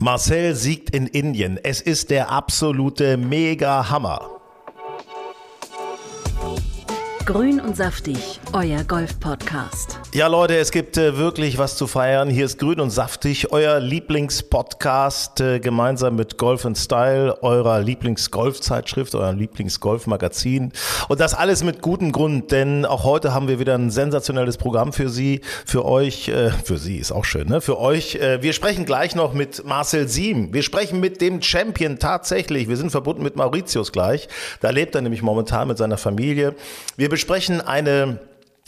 Marcel siegt in Indien. Es ist der absolute Mega-Hammer. Grün und saftig, euer Golf-Podcast. Ja, Leute, es gibt äh, wirklich was zu feiern. Hier ist Grün und Saftig, euer Lieblingspodcast, äh, gemeinsam mit Golf Style, eurer Lieblingsgolfzeitschrift, euer Lieblingsgolfmagazin. Und das alles mit gutem Grund, denn auch heute haben wir wieder ein sensationelles Programm für Sie, für euch, äh, für Sie ist auch schön, ne? Für euch. Äh, wir sprechen gleich noch mit Marcel Siem. Wir sprechen mit dem Champion tatsächlich. Wir sind verbunden mit Mauritius gleich. Da lebt er nämlich momentan mit seiner Familie. Wir besprechen eine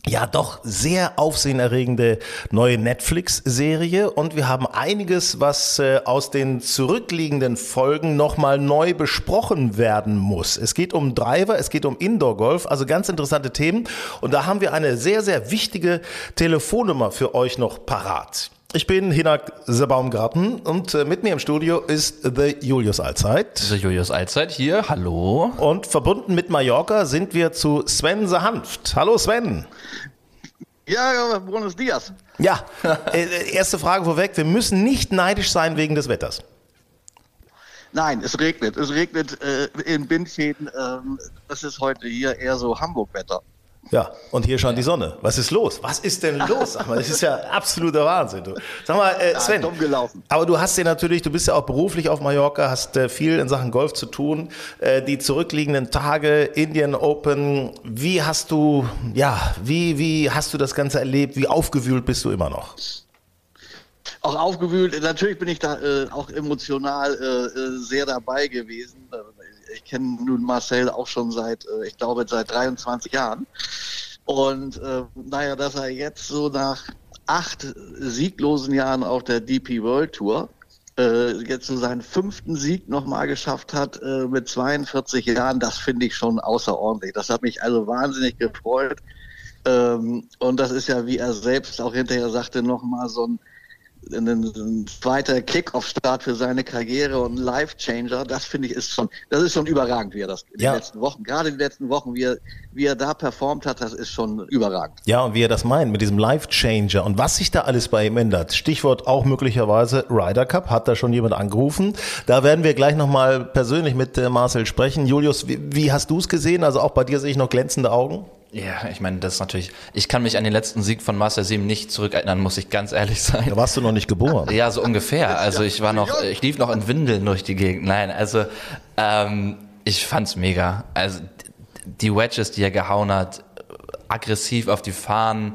ja doch sehr aufsehenerregende neue Netflix-Serie und wir haben einiges, was äh, aus den zurückliegenden Folgen nochmal neu besprochen werden muss. Es geht um Driver, es geht um Indoor-Golf, also ganz interessante Themen und da haben wir eine sehr, sehr wichtige Telefonnummer für euch noch parat. Ich bin Hinak Baumgarten und äh, mit mir im Studio ist The Julius Allzeit. So, Julius Allzeit hier, hallo. Und verbunden mit Mallorca sind wir zu Sven Sehanft. Hallo Sven. Ja, buenos dias. Ja, äh, erste Frage vorweg. Wir müssen nicht neidisch sein wegen des Wetters. Nein, es regnet. Es regnet äh, in Bindfäden. Ähm, das ist heute hier eher so Hamburg-Wetter. Ja, und hier scheint die Sonne. Was ist los? Was ist denn los? Sag mal, das ist ja absoluter Wahnsinn. Du. Sag mal, äh, Sven, aber du hast ja natürlich, du bist ja auch beruflich auf Mallorca, hast äh, viel in Sachen Golf zu tun. Äh, die zurückliegenden Tage, Indian Open, wie hast du, ja, wie, wie hast du das Ganze erlebt? Wie aufgewühlt bist du immer noch? Auch aufgewühlt. Natürlich bin ich da äh, auch emotional äh, äh, sehr dabei gewesen. Ich kenne nun Marcel auch schon seit, äh, ich glaube, seit 23 Jahren. Und äh, naja, dass er jetzt so nach acht sieglosen Jahren auf der DP World Tour äh, jetzt so seinen fünften Sieg nochmal geschafft hat äh, mit 42 Jahren, das finde ich schon außerordentlich. Das hat mich also wahnsinnig gefreut. Ähm, und das ist ja, wie er selbst auch hinterher sagte, nochmal so ein, ein, zweiter Kick-Off-Start für seine Karriere und ein Life-Changer. Das finde ich ist schon, das ist schon überragend, wie er das in Ja. den letzten Wochen, gerade in den letzten Wochen, wie er, wie er da performt hat, das ist schon überragend. Ja, und wie er das meint mit diesem Life Changer und was sich da alles bei ihm ändert. Stichwort auch möglicherweise Ryder Cup, hat da schon jemand angerufen. Da werden wir gleich nochmal persönlich mit äh, Marcel sprechen. Julius, wie, wie hast du es gesehen? Also auch bei dir sehe ich noch glänzende Augen. Ja, ich meine, das ist natürlich, ich kann mich an den letzten Sieg von Master 7 nicht zurückerinnern, muss ich ganz ehrlich sein. Da warst du noch nicht geboren. Ja, so ungefähr. Also ich war noch, ich lief noch in Windeln durch die Gegend. Nein, also ähm, ich fand's mega. Also die Wedges, die er gehauen hat, aggressiv auf die Fahnen.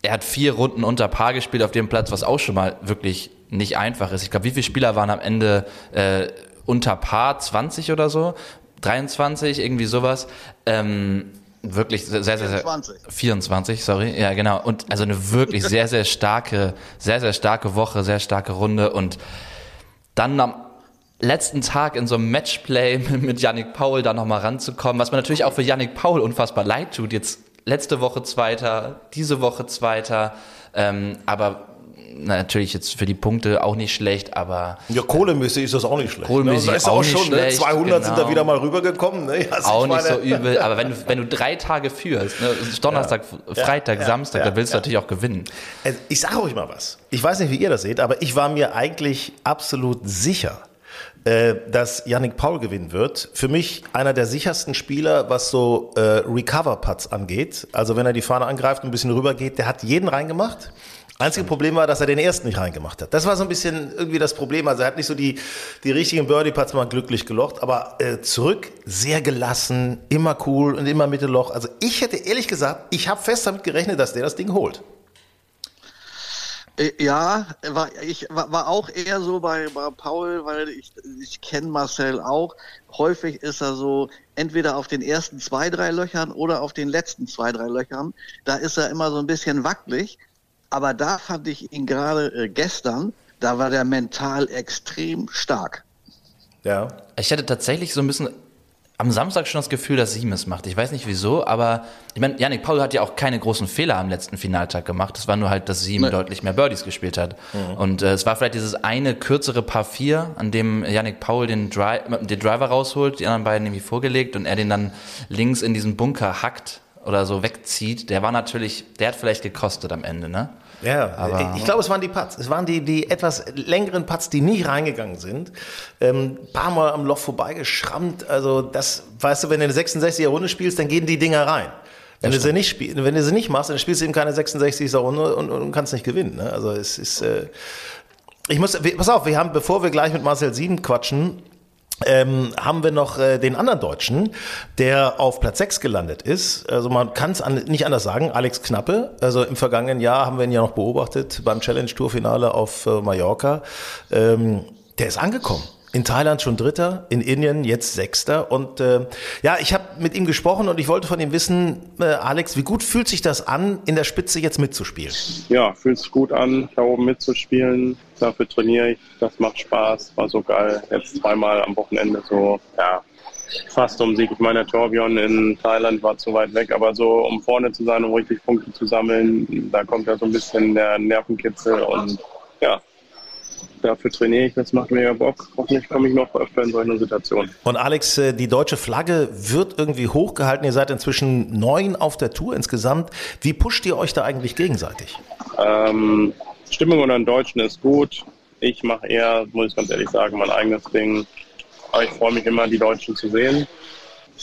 Er hat vier Runden unter Paar gespielt auf dem Platz, was auch schon mal wirklich nicht einfach ist. Ich glaube, wie viele Spieler waren am Ende äh, unter Paar? 20 oder so? 23, irgendwie sowas. Ähm, wirklich sehr, sehr, sehr, sehr 24. 24, sorry, ja genau. Und also eine wirklich sehr, sehr starke, sehr, sehr starke Woche, sehr starke Runde und dann am letzten Tag in so einem Matchplay mit Yannick Paul da nochmal ranzukommen, was mir natürlich auch für Yannick Paul unfassbar leid tut. Jetzt letzte Woche Zweiter, diese Woche Zweiter, ähm, aber natürlich jetzt für die Punkte auch nicht schlecht, aber Ja, kohlemäßig ist das auch nicht schlecht. Kohlemäßig ne? Ist auch auch nicht schon, ne? schlecht, 200 sind da genau. wieder mal rübergekommen. Ne? Also auch ich nicht so übel. Aber wenn du, wenn du drei Tage führst, ne, Donnerstag, Freitag, ja, Samstag, ja, da willst du ja. natürlich auch gewinnen. Also ich sage euch mal was. Ich weiß nicht, wie ihr das seht, aber ich war mir eigentlich absolut sicher, äh, dass Yannick Paul gewinnen wird. Für mich einer der sichersten Spieler, was so äh, Recover-Putts angeht. Also wenn er die Fahne angreift und ein bisschen rüber geht, der hat jeden reingemacht. Einzige Problem war, dass er den ersten nicht reingemacht hat. Das war so ein bisschen irgendwie das Problem. Also er hat nicht so die, die richtigen Birdie-Putts mal glücklich gelocht, aber äh, zurück sehr gelassen, immer cool und immer Mittelloch. Also ich hätte ehrlich gesagt, ich habe fest damit gerechnet, dass der das Ding holt. Äh, Ja, war, ich war, war auch eher so bei, bei Paul, weil ich, ich kenne Marcel auch. Häufig ist er so entweder auf den ersten zwei, drei Löchern oder auf den letzten zwei, drei Löchern. Da ist er immer so ein bisschen wackelig. Aber da fand ich ihn gerade äh, gestern, da war der mental extrem stark. Ja. Ich hatte tatsächlich so ein bisschen am Samstag schon das Gefühl, dass Siem es macht. Ich weiß nicht wieso, aber ich meine, Yannick Paul hat ja auch keine großen Fehler am letzten Finaltag gemacht. Es war nur halt, dass Siem Nee. deutlich mehr Birdies gespielt hat. Und äh, es war vielleicht dieses eine kürzere Paar 4, an dem Yannick Paul den, Dri den Driver rausholt, die anderen beiden irgendwie vorgelegt und er den dann links in diesen Bunker hackt oder so wegzieht. Der war natürlich, der hat vielleicht gekostet am Ende, ne? Ja, Aber- ich glaube, es waren die Putts. Es waren die, die etwas längeren Putts, die nicht reingegangen sind. Ähm, paar Mal am Loch vorbeigeschrammt. Also das, weißt du, wenn du eine 66er Runde spielst, dann gehen die Dinger rein. Wenn du, sie nicht spiel, wenn du sie nicht machst, dann spielst du eben keine 66er Runde und, und kannst nicht gewinnen. Ne? Also es ist, äh, ich muss, pass auf, wir haben, bevor wir gleich mit Marcel Sieben quatschen, ähm, haben wir noch äh, den anderen Deutschen, der auf Platz 6 gelandet ist. Also man kann es an, nicht anders sagen, Alex Knappe. Also im vergangenen Jahr haben wir ihn ja noch beobachtet beim Challenge Tour Finale auf äh, Mallorca. Ähm, der ist angekommen. In Thailand schon Dritter, in Indien jetzt Sechster. Und äh, ja, ich habe mit ihm gesprochen und ich wollte von ihm wissen, äh, Alex, wie gut fühlt sich das an, in der Spitze jetzt mitzuspielen? ja, fühlt sich gut an, da oben mitzuspielen. Dafür trainiere ich, das macht Spaß, war so geil. Jetzt zweimal am Wochenende so, ja, fast um Sieg. Ich meine, Torbjörn in Thailand war zu weit weg, aber so um vorne zu sein, um richtig Punkte zu sammeln, da kommt ja so ein bisschen der Nervenkitzel und ja, dafür trainiere ich, das macht mega Bock. Hoffentlich komme ich noch öfter in solche Situationen. Und Alex, äh, die deutsche Flagge wird irgendwie hochgehalten. Ihr seid inzwischen neun auf der Tour insgesamt. Wie pusht ihr euch da eigentlich gegenseitig? Ähm, Stimmung unter den Deutschen ist gut. Ich mache eher, muss ich ganz ehrlich sagen, mein eigenes Ding. Aber ich freue mich immer, die Deutschen zu sehen.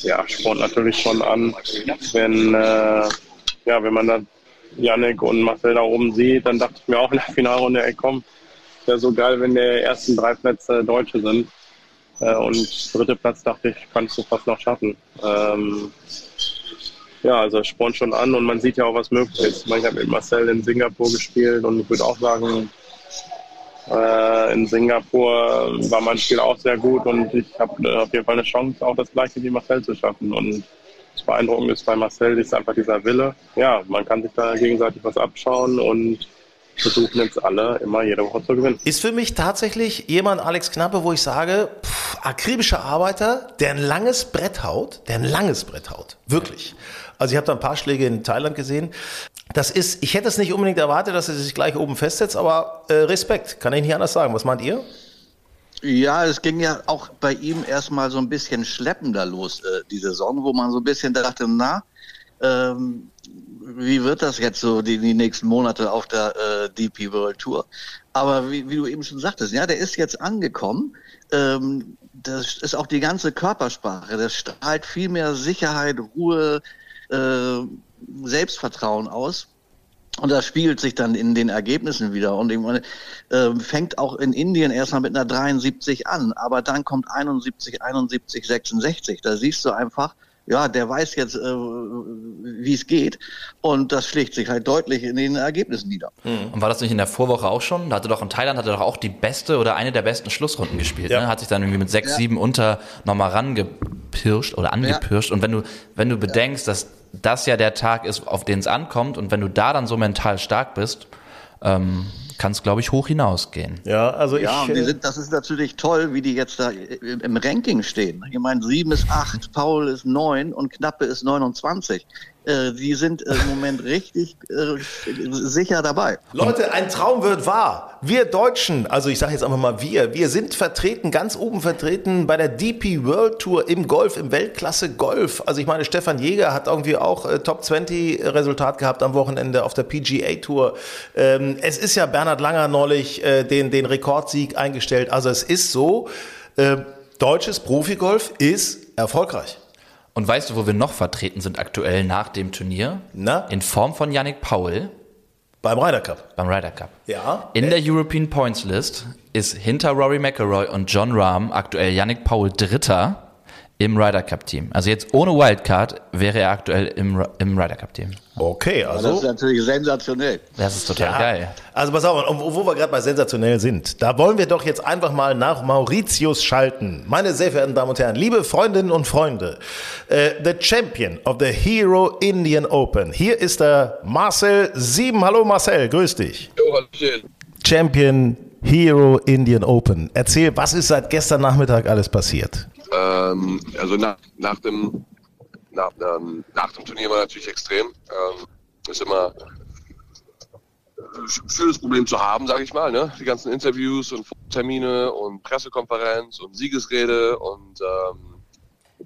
Ja, spornt natürlich schon an. Wenn, äh, ja, wenn man da Yannick und Marcel da oben sieht, dann dachte ich mir auch in der Finalrunde, ey komm, wäre so geil, wenn die ersten drei Plätze Deutsche sind. Äh, und dritte Platz dachte ich, kannst du fast noch schaffen. Ähm, ja, also spornt schon an und man sieht ja auch, was möglich ist. Ich Ich habe mit Marcel in Singapur gespielt und ich würde auch sagen, äh, in Singapur war mein Spiel auch sehr gut und ich habe äh, auf jeden Fall eine Chance, auch das gleiche wie Marcel zu schaffen. Und das Beeindruckende ist bei Marcel ist einfach dieser Wille. Ja, man kann sich da gegenseitig was abschauen und versuchen jetzt alle immer jede Woche zu gewinnen. Ist für mich tatsächlich jemand, Alex Knappe, wo ich sage, pff, akribischer Arbeiter, der ein langes Brett haut, der ein langes Brett haut. Wirklich. Also ich habe da ein paar Schläge in Thailand gesehen. Das ist, ich hätte es nicht unbedingt erwartet, dass er sich gleich oben festsetzt, aber äh, Respekt, kann ich nicht anders sagen. Was meint ihr? Ja, es ging ja auch bei ihm erstmal so ein bisschen schleppender los, äh, die Saison, wo man so ein bisschen dachte, na, ähm, wie wird das jetzt so die, die nächsten Monate auf der äh, DP World Tour? Aber wie, wie du eben schon sagtest, ja, der ist jetzt angekommen. Ähm, das ist auch die ganze Körpersprache. Das strahlt viel mehr Sicherheit, Ruhe, äh, Selbstvertrauen aus. Und das spiegelt sich dann in den Ergebnissen wieder. Und äh, fängt auch in Indien erstmal mit einer 73 an, aber dann kommt 71, 71, 66. Da siehst du einfach, ja, der weiß jetzt, äh, wie es geht. Und das schlägt sich halt deutlich in den Ergebnissen nieder. Und war das nicht in der Vorwoche auch schon? Da hatte doch in Thailand hatte doch auch die beste oder eine der besten Schlussrunden gespielt. Ja. Ne? Hat sich dann irgendwie mit sechs, Ja. sieben unter nochmal rangepirscht oder angepirscht. Und wenn du, wenn du bedenkst, dass das ja der Tag ist, auf den es ankommt, und wenn du da dann so mental stark bist, ähm, kann es, glaube ich, hoch hinausgehen. Ja, also Ja, ich. und die äh, sind, das ist natürlich toll, wie die jetzt da im im Ranking stehen. Ich meine, sieben ist acht, Paul ist neun und Knappe ist 29. Äh, die sind im Moment richtig äh, sicher dabei. Leute, ein Traum wird wahr. Wir Deutschen, also ich sage jetzt einfach mal wir, wir sind vertreten, ganz oben vertreten bei der DP World Tour im Golf, im Weltklasse Golf. Also ich meine, Stefan Jäger hat irgendwie auch äh, Top 20 Resultat gehabt am Wochenende auf der PGA Tour. Ähm, es ist ja Bernhard Langer neulich äh, den, den Rekordsieg eingestellt. Also es ist so, äh, deutsches Profigolf ist erfolgreich. Und weißt du, wo wir noch vertreten sind aktuell nach dem Turnier? Na? In Form von Yannick Paul Beim Ryder Cup. beim Ryder Cup. Ja. In der European Points List ist hinter Rory McIlroy und John Rahm aktuell Yannick Paul Dritter. Im Ryder Cup Team. Also jetzt ohne Wildcard wäre er aktuell im, im Ryder Cup Team. Okay, Das ist also. natürlich sensationell. Das ist total Ja. geil. Also pass auf, wo wir gerade bei sensationell sind, da wollen wir doch jetzt einfach mal nach Mauritius schalten. Meine sehr verehrten Damen und Herren, liebe Freundinnen und Freunde, äh, the Champion of the Hero Indian Open. Hier ist der Marcel Sieben. Hallo Marcel, grüß dich. Champion Hero Indian Open. Erzähl, was ist seit gestern Nachmittag alles passiert? Ähm, also nach, nach, dem, nach, ähm, nach dem Turnier war natürlich extrem. Ähm, ist immer schönes Problem zu haben, sage ich mal. Ne? Die ganzen Interviews und Termine und Pressekonferenz und Siegesrede und ähm,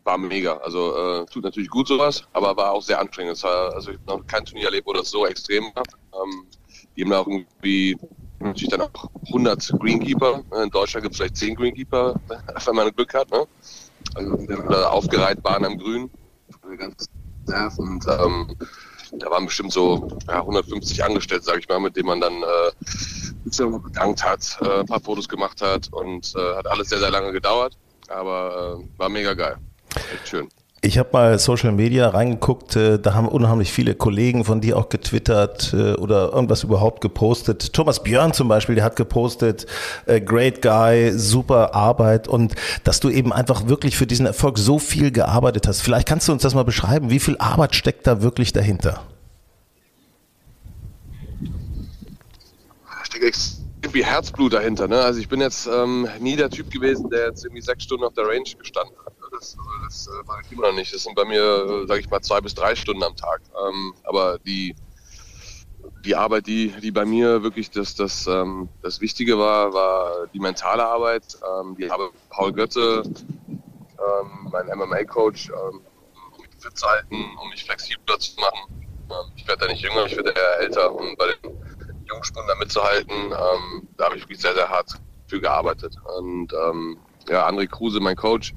war mega. Also äh, tut natürlich gut sowas, aber war auch sehr anstrengend. War, also ich habe noch kein Turnier erlebt, wo das so extrem war. Ähm, die haben da irgendwie natürlich dann auch 100 Greenkeeper. In Deutschland gibt es vielleicht 10 Greenkeeper, wenn man Glück hat. Ne? Also, aufgereiht waren am Grün. Und ähm, da waren bestimmt so ja, 150 Angestellte, sage ich mal, mit denen man dann äh, bedankt hat, äh, ein paar Fotos gemacht hat und äh, hat alles sehr, sehr lange gedauert. Aber äh, war mega geil. Echt schön. Ich habe mal Social Media reingeguckt, äh, da haben unheimlich viele Kollegen von dir auch getwittert äh, oder irgendwas überhaupt gepostet. Thomas Björn zum Beispiel, der hat gepostet, äh, great guy, super Arbeit und dass du eben einfach wirklich für diesen Erfolg so viel gearbeitet hast. Vielleicht kannst du uns das mal beschreiben, wie viel Arbeit steckt da wirklich dahinter? Da steckt viel Herzblut dahinter. Ne? Also ich bin jetzt ähm, nie der Typ gewesen, der jetzt irgendwie sechs Stunden auf der Range gestanden hat. Das, also das äh, war ich immer noch nicht. Das sind bei mir, äh, sage ich mal, zwei bis drei Stunden am Tag. Ähm, aber die, die Arbeit, die, die bei mir wirklich das, das, ähm, das Wichtige war, war die mentale Arbeit. Ähm, die habe Paul Götze, ähm, mein MMA-Coach, ähm, um mich fit zu halten, um mich flexibler zu machen. Ähm, ich werde da nicht jünger, ich werde eher älter. Und bei den Jungspunden da mitzuhalten, ähm, da habe ich wirklich sehr, sehr hart für gearbeitet. Und ähm, ja, André Kruse, mein Coach,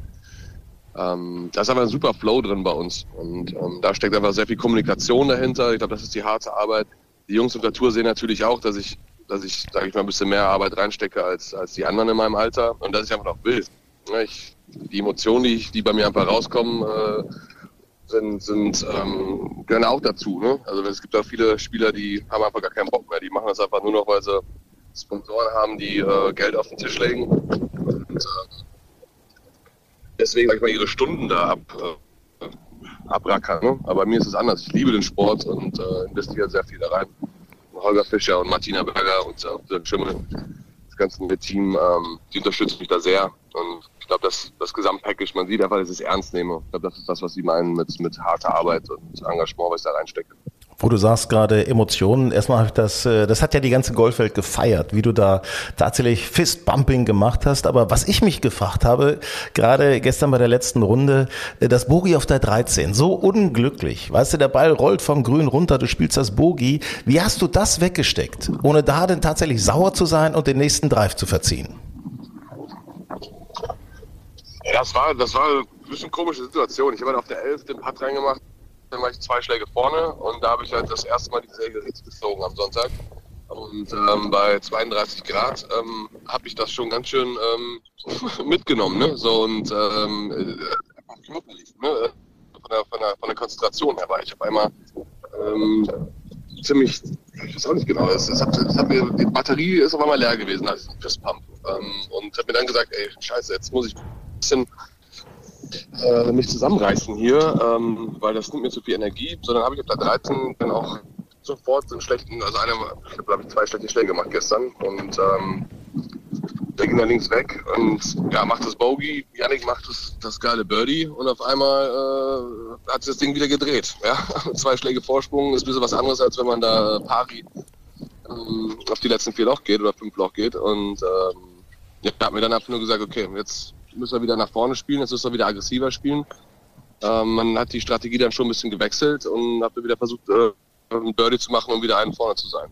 ähm, da ist einfach ein super Flow drin bei uns. Und ähm, da steckt einfach sehr viel Kommunikation dahinter. Ich glaube, das ist die harte Arbeit. Die Jungs auf der Tour sehen natürlich auch, dass ich, dass ich, sage ich mal, ein bisschen mehr Arbeit reinstecke als, als die anderen in meinem Alter. Und dass ich einfach noch will. Ich, die Emotionen, die, ich, die bei mir einfach rauskommen, äh, sind, sind ähm, gehören auch dazu. Ne? Also es gibt auch viele Spieler, die haben einfach gar keinen Bock mehr. Die machen das einfach nur noch, weil sie Sponsoren haben, die äh, Geld auf den Tisch legen. Und, äh, deswegen, sag ich mal, ihre Stunden da ab, äh, abrackern. Ne? Aber mir ist es anders. Ich liebe den Sport und äh, investiere sehr viel da rein. Holger Fischer und Martina Berger und äh, Schimmel, das ganze Team, ähm, die unterstützen mich da sehr. Und ich glaube, das, das Gesamtpackage, man sieht einfach, dass ich es ernst nehme. Ich glaube, das ist das, was sie meinen mit, mit harter Arbeit und Engagement, was ich da reinstecke. Wo du sagst gerade Emotionen, erstmal habe ich das, äh, das hat ja die ganze Golfwelt gefeiert, wie du da tatsächlich Fistbumping gemacht hast. Aber was ich mich gefragt habe, gerade gestern bei der letzten Runde, äh, das Bogie auf der 13, so unglücklich. Weißt du, der Ball rollt vom Grün runter, du spielst das Bogie. Wie hast du das weggesteckt, ohne da denn tatsächlich sauer zu sein und den nächsten Drive zu verziehen? Ja, das war, das war eine bisschen komische Situation. Ich habe halt auf der 11 den Putt reingemacht, dann war ich zwei Schläge vorne und da habe ich halt das erste Mal die Segel Hits gezogen am Sonntag. Und ähm, bei 32 Grad ähm, habe ich das schon ganz schön ähm, mitgenommen. Ne? So und ähm, äh, knuppelig, ne? von, der, von, der, von der Konzentration her war ich auf einmal ähm, ziemlich, ich weiß auch nicht genau, es, es hat, es hat mir, die Batterie ist auf einmal leer gewesen als Fistpump. Ähm, und habe mir dann gesagt, ey, scheiße, jetzt muss ich ein bisschen äh, mich zusammenreißen hier, ähm, weil das nimmt mir zu viel Energie, sondern habe ich auf der 13 dann auch sofort einen schlechten, also eine, ich glaube ich zwei schlechte Schläge gemacht gestern und ähm, der ging dann links weg und ja, macht das Bogey, Yannick macht das, das geile Birdie und auf einmal äh, hat sich das Ding wieder gedreht. Ja? zwei Schläge Vorsprung ist ein bisschen was anderes, als wenn man da pari ähm, auf die letzten vier Loch geht oder fünf Loch geht und ähm, ja, hat mir dann einfach nur gesagt, okay, jetzt müssen wir wieder nach vorne spielen, jetzt müssen wir wieder aggressiver spielen. Ähm, man hat die Strategie dann schon ein bisschen gewechselt und hat wieder versucht, äh, ein Birdie zu machen, um wieder einen vorne zu sein.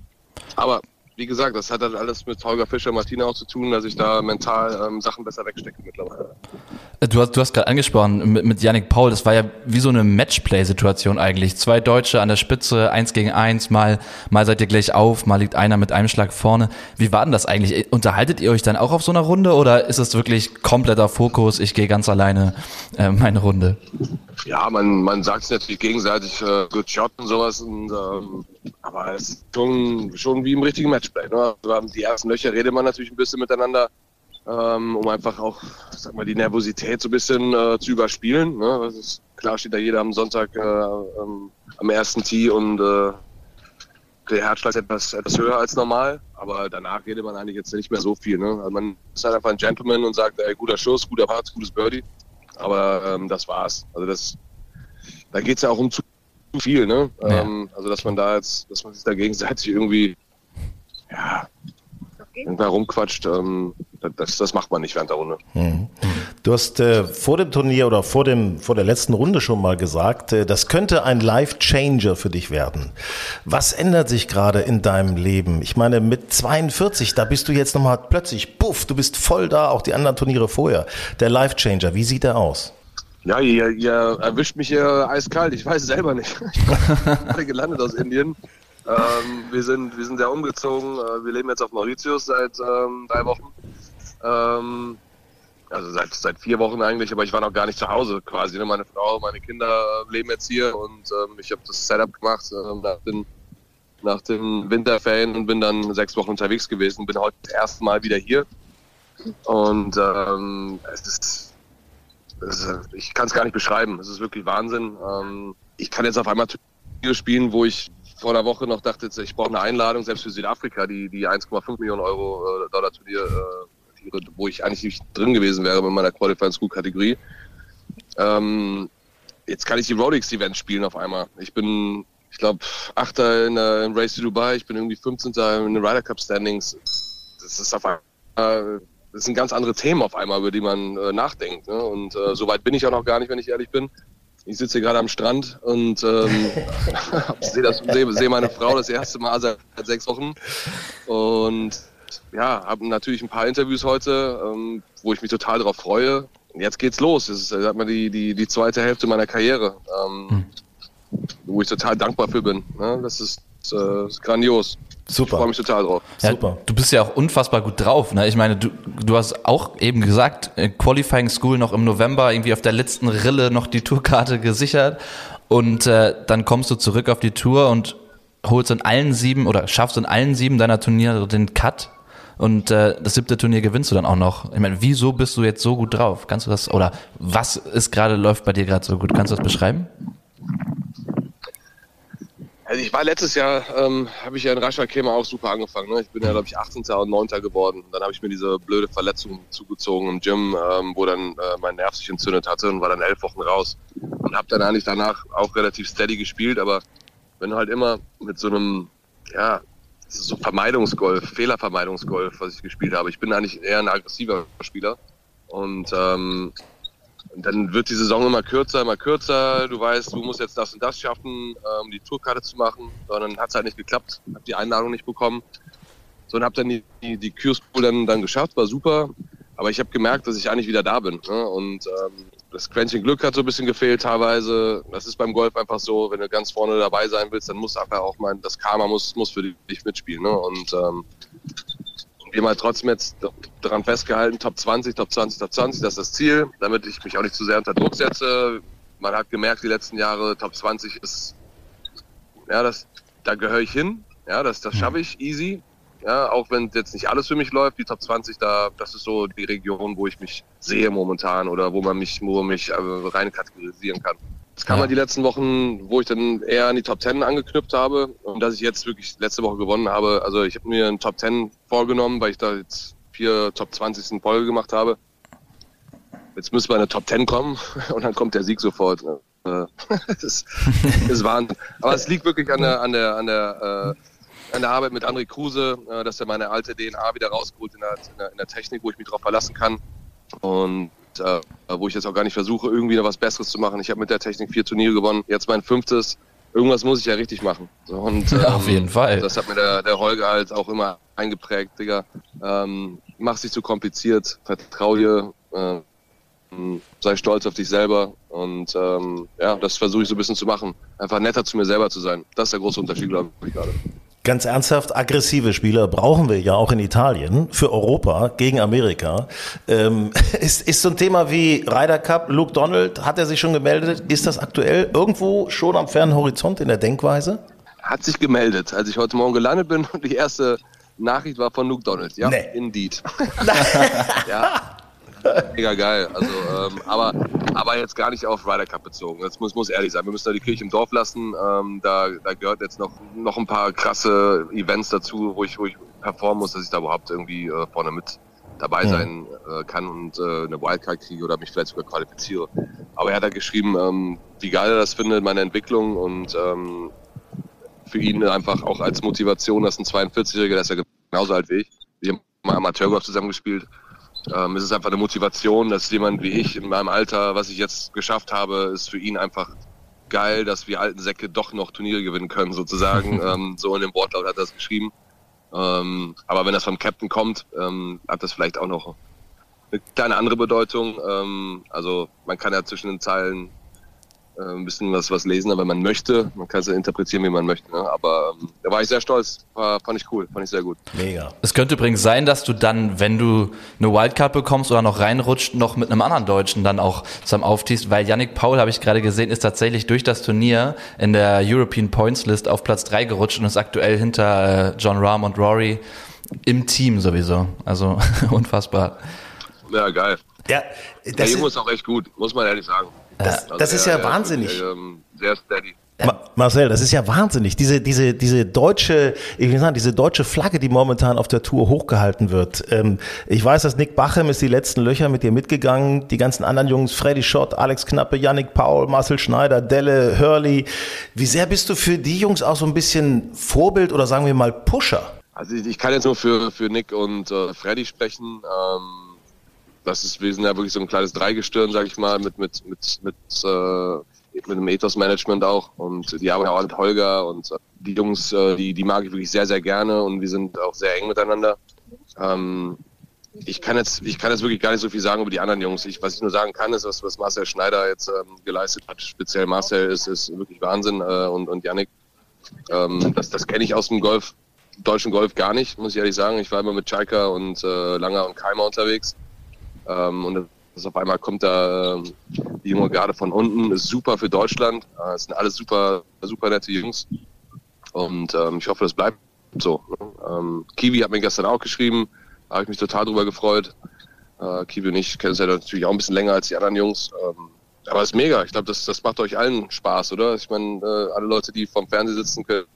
Aber wie gesagt, das hat halt alles mit Holger Fischer, Martina auch zu tun, dass ich da mental ähm, Sachen besser wegstecke mittlerweile. Äh, du hast, du hast gerade angesprochen mit, mit Yannick Paul, das war ja wie so eine Matchplay-Situation eigentlich. Zwei Deutsche an der Spitze, eins gegen eins, mal, mal seid ihr gleich auf, mal liegt einer mit einem Schlag vorne. Wie war denn das eigentlich? Unterhaltet ihr euch dann auch auf so einer Runde oder ist es wirklich kompletter Fokus, ich gehe ganz alleine äh, meine Runde? Ja, man, man sagt es natürlich gegenseitig, äh, good shot und sowas, und, ähm, aber es ist schon, schon wie im richtigen Matchplay. Ne? Also die ersten Löcher redet man natürlich ein bisschen miteinander, ähm, um einfach auch, sag mal, die Nervosität so ein bisschen äh, zu überspielen. Ne? Das ist, klar steht da jeder am Sonntag äh, am ersten Tee und äh, der Herzschlag ist etwas, etwas höher als normal, aber danach redet man eigentlich jetzt nicht mehr so viel. Ne? Also man ist halt einfach ein Gentleman und sagt, ey, guter Schuss, guter Part, gutes Birdie. Aber ähm, das war's. Also das, da geht's ja auch um zu viel, ne? Ja. Ähm, also dass man da jetzt, dass man sich da gegenseitig irgendwie ja, irgendwer rumquatscht, ähm, das, das macht man nicht während der Runde. Mhm. Du hast äh, vor dem Turnier oder vor, dem, vor der letzten Runde schon mal gesagt, äh, das könnte ein Life-Changer für dich werden. Was ändert sich gerade in deinem Leben? Ich meine, mit 42, da bist du jetzt nochmal plötzlich, puff, du bist voll da, auch die anderen Turniere vorher. Der Life-Changer, wie sieht der aus? Ja, ihr, ihr erwischt mich hier eiskalt, ich weiß es selber nicht. Ich bin gerade gelandet aus Indien. Ähm, wir, sind, wir sind ja umgezogen, äh, wir leben jetzt auf Mauritius seit ähm, drei Wochen. Ähm, also seit, seit vier Wochen eigentlich, aber ich war noch gar nicht zu Hause quasi. Ne? Meine Frau, meine Kinder leben jetzt hier und ähm, ich habe das Setup gemacht äh, nach, den, nach den Winterferien und bin dann sechs Wochen unterwegs gewesen. Bin heute das erste Mal wieder hier und ähm, es ist, es ist ich kann es gar nicht beschreiben. Es ist wirklich Wahnsinn. Ähm, ich kann jetzt auf einmal Turnier spielen, wo ich vor einer Woche noch dachte, ich brauche eine Einladung, selbst für Südafrika, die, die 1,5 Millionen Euro äh, Dollar Turnier äh, wo ich eigentlich nicht drin gewesen wäre mit meiner Qualifying School Kategorie. Ähm, jetzt kann ich die Rolex Event spielen auf einmal. Ich bin, ich glaube, Achter in der in Race to Dubai, ich bin irgendwie 15. in den Ryder Cup Standings. Das ist auf einmal, das sind ganz andere Themen auf einmal, über die man äh, nachdenkt. Ne? Und äh, so weit bin ich auch noch gar nicht, wenn ich ehrlich bin. Ich sitze hier gerade am Strand und ähm, sehe seh, meine Frau das erste Mal seit sechs Wochen. Und ja, habe natürlich ein paar Interviews heute, ähm, wo ich mich total darauf freue. Und jetzt geht's los. Das ist, sag mal, die, die, die zweite Hälfte meiner Karriere, ähm, hm. wo ich total dankbar für bin. Ne? Das ist, äh, ist grandios. Super. Ich freue mich total drauf. Ja, Super. Du bist ja auch unfassbar gut drauf. Ne? Ich meine, du, du hast auch eben gesagt, äh, Qualifying School noch im November irgendwie auf der letzten Rille noch die Tourkarte gesichert. Und äh, dann kommst du zurück auf die Tour und holst in allen sieben oder schaffst in allen sieben deiner Turniere den Cut und äh, das siebte Turnier gewinnst du dann auch noch. Ich meine, wieso bist du jetzt so gut drauf? Kannst du das, oder was ist gerade, läuft bei dir gerade so gut? Kannst du das beschreiben? Also ich war letztes Jahr, ähm, habe ich ja in Rascha auch super angefangen. Ne? Ich bin ja, glaube ich, 18. und 9. geworden. Dann habe ich mir diese blöde Verletzung zugezogen im Gym, ähm, wo dann äh, mein Nerv sich entzündet hatte und war dann elf Wochen raus. Und habe dann eigentlich danach auch relativ steady gespielt. Aber wenn du halt immer mit so einem, ja, so Vermeidungsgolf, Fehlervermeidungsgolf, was ich gespielt habe. Ich bin eigentlich eher ein aggressiver Spieler. Und, ähm, dann wird die Saison immer kürzer, immer kürzer. Du weißt, du musst jetzt das und das schaffen, um ähm, die Tourkarte zu machen. Dann hat es halt nicht geklappt, habe die Einladung nicht bekommen. So, und habe dann die, die, die Cure dann, dann geschafft, war super. Aber ich habe gemerkt, dass ich eigentlich wieder da bin. Ne? Und ähm, das Quäntchen Glück hat so ein bisschen gefehlt teilweise. Das ist beim Golf einfach so, wenn du ganz vorne dabei sein willst, dann muss einfach auch mal, das Karma muss, muss für dich mitspielen. Ne? Und ähm, wir halt trotzdem jetzt daran festgehalten, Top 20, Top 20, Top 20, das ist das Ziel, damit ich mich auch nicht zu sehr unter Druck setze. Man hat gemerkt, die letzten Jahre, Top 20 ist, ja, das, da gehöre ich hin. Ja, das, das schaffe ich easy. Ja, auch wenn jetzt nicht alles für mich läuft, die Top 20, da, das ist so die Region, wo ich mich sehe momentan oder wo man mich, wo man mich äh, rein kategorisieren kann. Das kam ja. halt die letzten Wochen, wo ich dann eher an die Top 10 angeknüpft habe und dass ich jetzt wirklich letzte Woche gewonnen habe. Also ich habe mir einen Top 10 vorgenommen, weil ich da jetzt vier Top 20 in Folge gemacht habe. Jetzt müssen wir in eine Top 10 kommen und dann kommt der Sieg sofort. Äh, das ist Wahnsinn. Aber es liegt wirklich an der, an der, an der äh, in der Arbeit mit André Kruse, äh, dass er meine alte DNA wieder rausgeholt in der, in der, in der Technik, wo ich mich darauf verlassen kann. Und äh, wo ich jetzt auch gar nicht versuche, irgendwie noch was Besseres zu machen. Ich habe mit der Technik vier Turniere gewonnen, jetzt mein fünftes. irgendwas muss ich ja richtig machen. So, und, ähm, Auf jeden Fall. Das hat mir der, der Holger halt auch immer eingeprägt, Digga. Ähm, mach's nicht zu kompliziert, vertrau dir, äh, sei stolz auf dich selber und ähm, ja, das versuche ich so ein bisschen zu machen. Einfach netter zu mir selber zu sein. Das ist der große Unterschied, glaube ich, gerade. Ganz ernsthaft, aggressive Spieler brauchen wir ja auch in Italien für Europa gegen Amerika. Ähm, ist, ist so ein Thema wie Ryder Cup, Luke Donald, hat er sich schon gemeldet? Ist das aktuell irgendwo schon am fernen Horizont in der Denkweise? Hat sich gemeldet, als ich heute Morgen gelandet bin und die erste Nachricht war von Luke Donald. Ja, Nee. indeed. ja, mega geil. Also, ähm, aber, aber jetzt gar nicht auf Ryder Cup bezogen. Das muss, muss ehrlich sein. Wir müssen da die Kirche im Dorf lassen. Ähm, da, da gehört jetzt noch, noch ein paar krasse Events dazu, wo ich, wo ich performen muss, dass ich da überhaupt irgendwie äh, vorne mit dabei sein äh, kann und äh, eine Wildcard kriege oder mich vielleicht sogar qualifiziere. Aber er hat da geschrieben, ähm, wie geil er das findet, meine Entwicklung und ähm, für ihn einfach auch als Motivation, dass ein 42-Jähriger, der ist ja genauso alt wie ich, wir haben mal Amateurgolf zusammengespielt, ähm, es ist einfach eine Motivation, dass jemand wie ich in meinem Alter, was ich jetzt geschafft habe, ist für ihn einfach geil, dass wir alten Säcke doch noch Turniere gewinnen können, sozusagen. ähm, so in dem Wortlaut hat er das geschrieben. Ähm, aber wenn das vom Captain kommt, ähm, hat das vielleicht auch noch eine kleine andere Bedeutung. Ähm, also man kann ja zwischen den Zeilen ein bisschen was, was lesen, aber man möchte. Man kann es ja interpretieren, wie man möchte. Ne? Aber ähm, da war ich sehr stolz. War, fand ich cool, fand ich sehr gut. Mega. Es könnte übrigens sein, dass du dann, wenn du eine Wildcard bekommst oder noch reinrutscht, noch mit einem anderen Deutschen dann auch zusammen auftiest, weil Yannick Paul, habe ich gerade gesehen, ist tatsächlich durch das Turnier in der European Points List auf Platz 3 gerutscht und ist aktuell hinter äh, John Rahm und Rory im Team sowieso. Also unfassbar. Ja, geil. Ja, Der das Junge ist, ist auch echt gut, muss man ehrlich sagen. Das, Also das ist ja er wahnsinnig. ähm, sehr steady. Ma- Marcel, das ist ja wahnsinnig. Diese, diese, diese deutsche, ich will sagen, diese deutsche Flagge, die momentan auf der Tour hochgehalten wird. Ähm, ich weiß, dass Nick Bachem ist die letzten Löcher mit dir mitgegangen. Die ganzen anderen Jungs, Freddy Schott, Alex Knappe, Yannick Paul, Marcel Schneider, Delle, Hurley. Wie sehr bist du für die Jungs auch so ein bisschen Vorbild oder sagen wir mal Pusher? Also ich, ich kann jetzt nur für, für Nick und äh, Freddy sprechen. Ähm, das ist, wir sind ja wirklich so ein kleines Dreigestirn, sag ich mal, mit, mit, mit, mit, äh, mit einem Ethos-Management auch. Und die arbeiten auch mit Holger und äh, die Jungs, äh, die, die mag ich wirklich sehr, sehr gerne und wir sind auch sehr eng miteinander. Ähm, ich kann jetzt, ich kann jetzt wirklich gar nicht so viel sagen über die anderen Jungs. Ich, was ich nur sagen kann, ist, was, was Marcel Schneider jetzt ähm, geleistet hat. Speziell Marcel ist, ist wirklich Wahnsinn äh, und, und Yannick. Ähm, das das kenne ich aus dem Golf, deutschen Golf gar nicht, muss ich ehrlich sagen. Ich war immer mit Chaika und äh, Langer und Keimer unterwegs. Ähm, und auf einmal kommt da ähm, die junge Garde von unten, ist super für Deutschland. Es sind alles super, super nette Jungs. Und ähm, ich hoffe, das bleibt so. Ne? Ähm, Kiwi hat mir gestern auch geschrieben, habe ich mich total drüber gefreut. Äh, Kiwi und ich kennen es ja natürlich auch ein bisschen länger als die anderen Jungs. Ähm, aber es ist mega. Ich glaube, das, das macht euch allen Spaß, oder? Ich meine, äh, alle Leute, die vorm Fernseher sitzen, können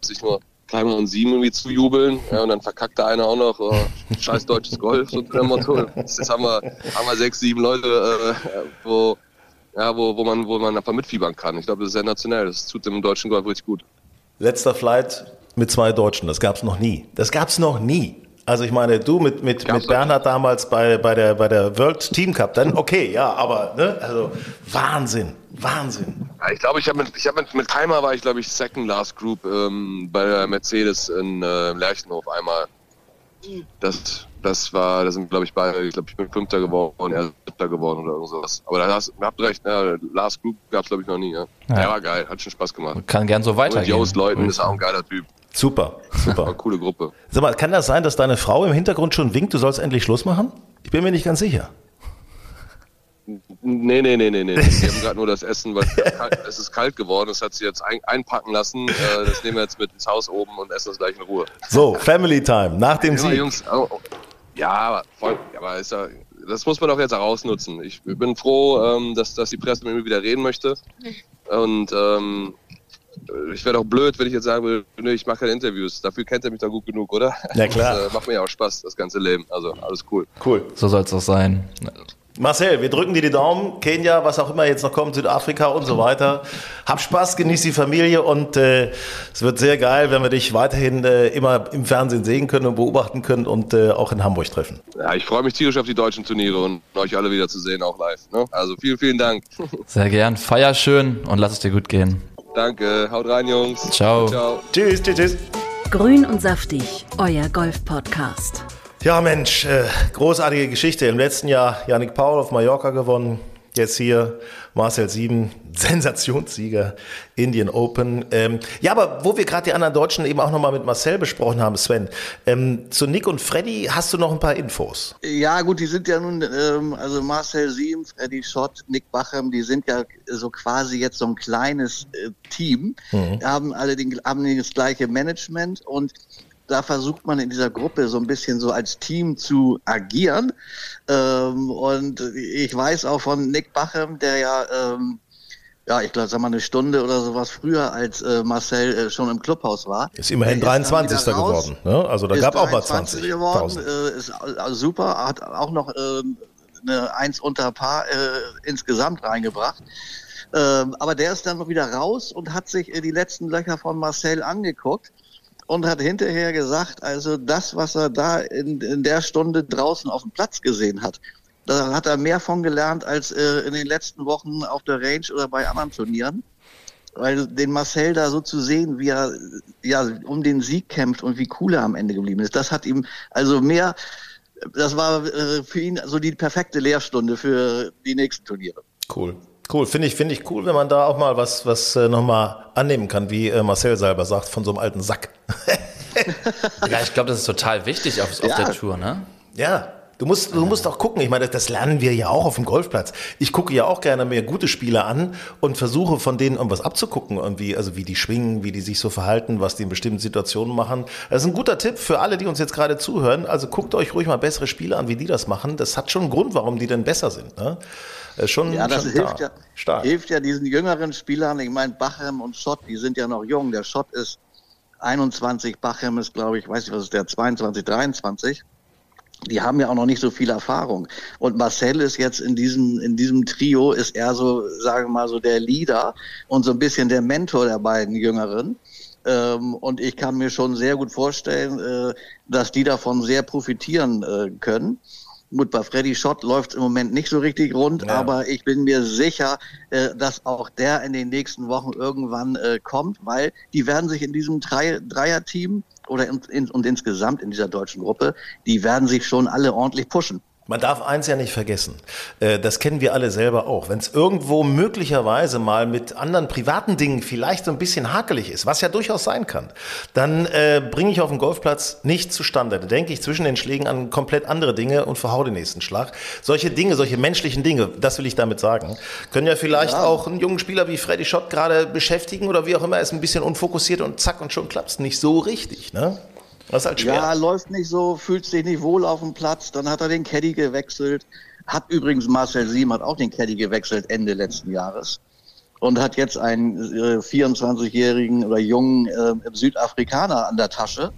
sich nur Keimer und sieben irgendwie zujubeln. Ja, und dann verkackt da einer auch noch, oh, scheiß deutsches Golf, so Motto. Jetzt haben wir, haben wir sechs, sieben Leute, äh, wo, ja, wo, wo, man, wo man einfach mitfiebern kann. Ich glaube, das ist sensationell. Das tut dem deutschen Golf richtig gut. Letzter Flight mit zwei Deutschen, das gab's noch nie. Das gab's noch nie. Also ich meine, du mit, mit, mit Bernhard damals bei, bei, der, bei der World Team Cup, dann okay, ja, aber ne, also Wahnsinn, Wahnsinn. Ja, ich glaube, ich habe mit, ich hab mit, mit Keimer war ich, glaube ich, Second Last Group ähm, bei der Mercedes in äh, Lerchenhof einmal. Das, das war, da sind, glaube ich, beide, ich glaube, ich bin Fünfter geworden, er ist Siebter geworden oder irgendwas. Aber da hast, ihr habt recht, ja, Last Group gab es, glaube ich, noch nie. Ja. Ja. Der war geil, hat schon Spaß gemacht. Kann gern so Und weitergehen. Jost Leuten ist auch ein geiler Typ. Super, super. eine coole Gruppe. Sag mal, kann das sein, dass deine Frau im Hintergrund schon winkt, du sollst endlich Schluss machen? Ich bin mir nicht ganz sicher. Nee, nee, nee, nee, nee. Wir haben gerade nur das Essen, weil es ist kalt geworden. Das hat sie jetzt ein, einpacken lassen. Äh, das nehmen wir jetzt mit ins Haus oben und essen das gleich in Ruhe. So, Family Time, nach dem Ja, Sieg. Jungs, oh, oh. ja, aber voll, aber ist ja, das muss man doch jetzt auch ausnutzen. Ich bin froh, ähm, dass, dass die Presse mit mir wieder reden möchte. Und ähm, ich wäre doch blöd, wenn ich jetzt sagen will, nö, ich mache keine Interviews. Dafür kennt er mich doch gut genug, oder? Ja, klar. Das äh, macht mir ja auch Spaß, das ganze Leben. Also alles cool. Cool. So soll es auch sein. Marcel, wir drücken dir die Daumen. Kenia, was auch immer jetzt noch kommt, Südafrika und so weiter. Hab Spaß, genieß die Familie und äh, es wird sehr geil, wenn wir dich weiterhin äh, immer im Fernsehen sehen können und beobachten können und äh, auch in Hamburg treffen. Ja, ich freue mich tierisch auf die deutschen Turniere und euch alle wieder zu sehen, auch live. Ne? Also vielen, vielen Dank. Sehr gern. Feier schön und lass es dir gut gehen. Danke, haut rein, Jungs. Ciao. Ciao. Tschüss, tschüss, tschüss. Grün und saftig, euer Golf-Podcast. Ja, Mensch, äh, großartige Geschichte. Im letzten Jahr Yannick Paul auf Mallorca gewonnen. Jetzt hier Marcel Sieben, Sensationssieger, Indian Open. Ähm, ja, aber wo wir gerade die anderen Deutschen eben auch nochmal mit Marcel besprochen haben, Sven, ähm, zu Nick und Freddy hast du noch ein paar Infos? Ja, gut, die sind ja nun, ähm, also Marcel Siem, Freddy Schott, Nick Bachem, die sind ja so quasi jetzt so ein kleines äh, Team, haben alle den, haben das gleiche Management und da versucht man in dieser Gruppe so ein bisschen so als Team zu agieren. Ähm, und ich weiß auch von Nick Bachem, der ja, ähm, ja, ich glaube, sag mal eine Stunde oder sowas früher als äh, Marcel äh, schon im Clubhaus war. Ist immerhin Der ist dann 23. wieder raus, geworden. Ne? Also da ist gab auch mal 23 geworden, 20.000. äh, ist äh, super, hat auch noch äh, eine Eins unter Paar äh, insgesamt reingebracht. Ähm, aber der ist dann noch wieder raus und hat sich äh, die letzten Löcher von Marcel angeguckt und hat hinterher gesagt, also das, was er da in, in der Stunde draußen auf dem Platz gesehen hat, da hat er mehr von gelernt als äh, in den letzten Wochen auf der Range oder bei anderen Turnieren. Weil den Marcel da so zu sehen, wie er ja um den Sieg kämpft und wie cool er am Ende geblieben ist, das hat ihm also mehr, das war äh, für ihn so die perfekte Lehrstunde für die nächsten Turniere. Cool. Cool, finde ich, finde ich cool, wenn man da auch mal was, was äh, nochmal annehmen kann, wie äh, Marcel selber sagt, von so einem alten Sack. Ja, ich glaube, das ist total wichtig auf, auf Ja. der Tour, ne? Ja, du musst, du musst auch gucken. Ich meine, das lernen wir ja auch auf dem Golfplatz. Ich gucke ja auch gerne mir gute Spieler an und versuche von denen irgendwas abzugucken, irgendwie, also wie die schwingen, wie die sich so verhalten, was die in bestimmten Situationen machen. Das ist ein guter Tipp für alle, die uns jetzt gerade zuhören. Also guckt euch ruhig mal bessere Spieler an, wie die das machen. Das hat schon einen Grund, warum die denn besser sind. Ne? Das ist schon, Ja, das schon hilft da. ja, stark. hilft ja diesen jüngeren Spielern. Ich meine, Bachem und Schott, die sind ja noch jung. Der Schott ist 21, Bachem ist, glaube ich, weiß nicht, was ist der, 22, 23. Die haben ja auch noch nicht so viel Erfahrung. Und Marcel ist jetzt in diesem, in diesem Trio, ist er so, sagen wir mal, so der Leader und so ein bisschen der Mentor der beiden Jüngeren. Ähm, und ich kann mir schon sehr gut vorstellen, äh, dass die davon sehr profitieren äh, können. Gut, bei Freddy Schott läuft im Moment nicht so richtig rund, Ja. aber ich bin mir sicher, äh, dass auch der in den nächsten Wochen irgendwann äh, kommt, weil die werden sich in diesem Drei Dreier-Team oder in, in, und insgesamt in dieser deutschen Gruppe, die werden sich schon alle ordentlich pushen. Man darf eins ja nicht vergessen. Äh, Das kennen wir alle selber auch. Wenn es irgendwo möglicherweise mal mit anderen privaten Dingen vielleicht so ein bisschen hakelig ist, was ja durchaus sein kann, dann äh, bringe ich auf dem Golfplatz nicht zustande. Da denke ich zwischen den Schlägen an komplett andere Dinge und verhau den nächsten Schlag. Solche Dinge, solche menschlichen Dinge, das will ich damit sagen, können ja vielleicht auch einen jungen Spieler wie Freddy Schott gerade beschäftigen oder wie auch immer, er ist ein bisschen unfokussiert und zack und schon klappt's nicht so richtig. Ne? Das ist halt schwer. Ja, läuft nicht so, fühlt sich nicht wohl auf dem Platz. Dann hat er den Caddy gewechselt. Hat übrigens Marcel Siem hat auch den Caddy gewechselt Ende letzten Jahres. Und hat jetzt einen äh, 24-jährigen oder jungen äh, Südafrikaner an der Tasche.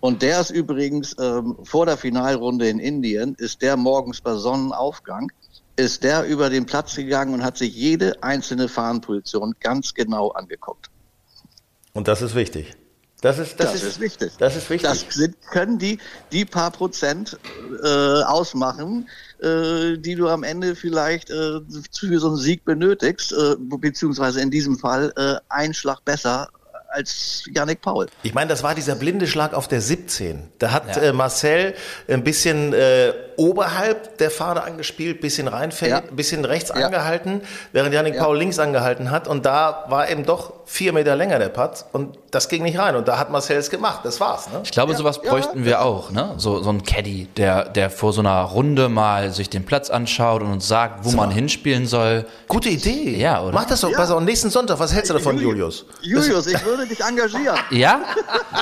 Und der ist übrigens ähm, vor der Finalrunde in Indien, ist der morgens bei Sonnenaufgang, ist der über den Platz gegangen und hat sich jede einzelne Fahnenposition ganz genau angeguckt. Und das ist wichtig. Das ist, das, Das, ist, wichtig. Das ist wichtig. Das sind, können die, die paar Prozent äh, ausmachen, äh, die du am Ende vielleicht äh, für so einen Sieg benötigst, äh, beziehungsweise in diesem Fall äh, ein Schlag besser als Yannick Paul. Ich meine, das war dieser blinde Schlag auf der 17. Da hat Ja. äh, Marcel ein bisschen äh, oberhalb der Fahne angespielt, bisschen reinfällig, Ja. ein bisschen rechts Ja. angehalten, während Janik Ja. Paul links angehalten hat. Und da war eben doch vier Meter länger der Putt und das ging nicht rein. Und da hat Marcel es gemacht. Das war's. Ne? Ich glaube, sowas ja, bräuchten wir auch, ne? So, so ein Caddy, der, der vor so einer Runde mal sich den Platz anschaut und uns sagt, wo man hinspielen soll. Gute Idee. Ja, oder? Mach das doch. Pass auf, nächsten Sonntag. Was hältst du davon, Julius? Julius, ich würde dich engagieren. Ja?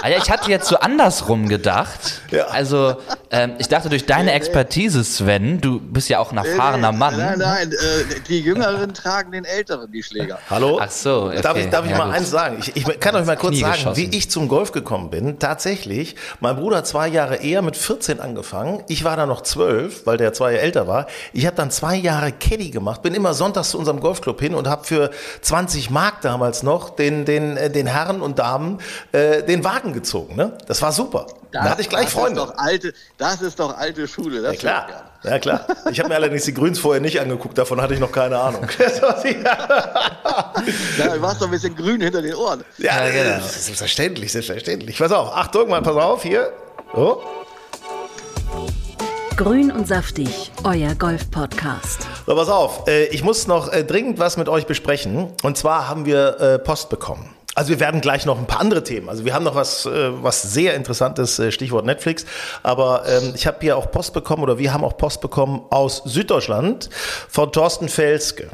Ah ja, ich hatte jetzt so andersrum gedacht. Ja. Also, ähm, ich dachte, durch deine Expertise, Sven, du bist ja auch ein erfahrener Mann. Nein, nein, äh, die Jüngeren tragen den Älteren die Schläger. Hallo? Ach so, okay. Darf ich, darf ich Ja, mal gut. eins sagen? Ich, ich kann euch mal kurz Knie sagen, geschossen. wie ich zum Golf gekommen bin. Tatsächlich, mein Bruder hat zwei Jahre eher mit 14 angefangen. Ich war da noch 12, weil der zwei Jahre älter war. Ich habe dann zwei Jahre Caddy gemacht, bin immer sonntags zu unserem Golfclub hin und habe für 20 Mark damals noch den, den, äh, den Herren und Damen äh, den Wagen gezogen. Ne? Das war super. Da hatte ich gleich das Freunde. Ist doch alte, das ist doch alte Schule. Das Ja klar, ja klar. Ich habe mir allerdings die Grüns vorher nicht angeguckt, davon hatte ich noch keine Ahnung. Ja, du warst doch ein bisschen grün hinter den Ohren. ja, Ja, genau. das ist selbstverständlich, selbstverständlich. Pass auf, Achtung, mal pass auf, hier. Oh. Grün und saftig, euer Golf-Podcast. So, pass auf, äh, ich muss noch äh, dringend was mit euch besprechen. Und zwar haben wir äh, Post bekommen. Also wir werden gleich noch ein paar andere Themen. Also wir haben noch was, äh, was sehr interessantes, äh, Stichwort Netflix. Aber ähm, ich habe hier auch Post bekommen oder wir haben auch Post bekommen aus Süddeutschland von Thorsten Felske.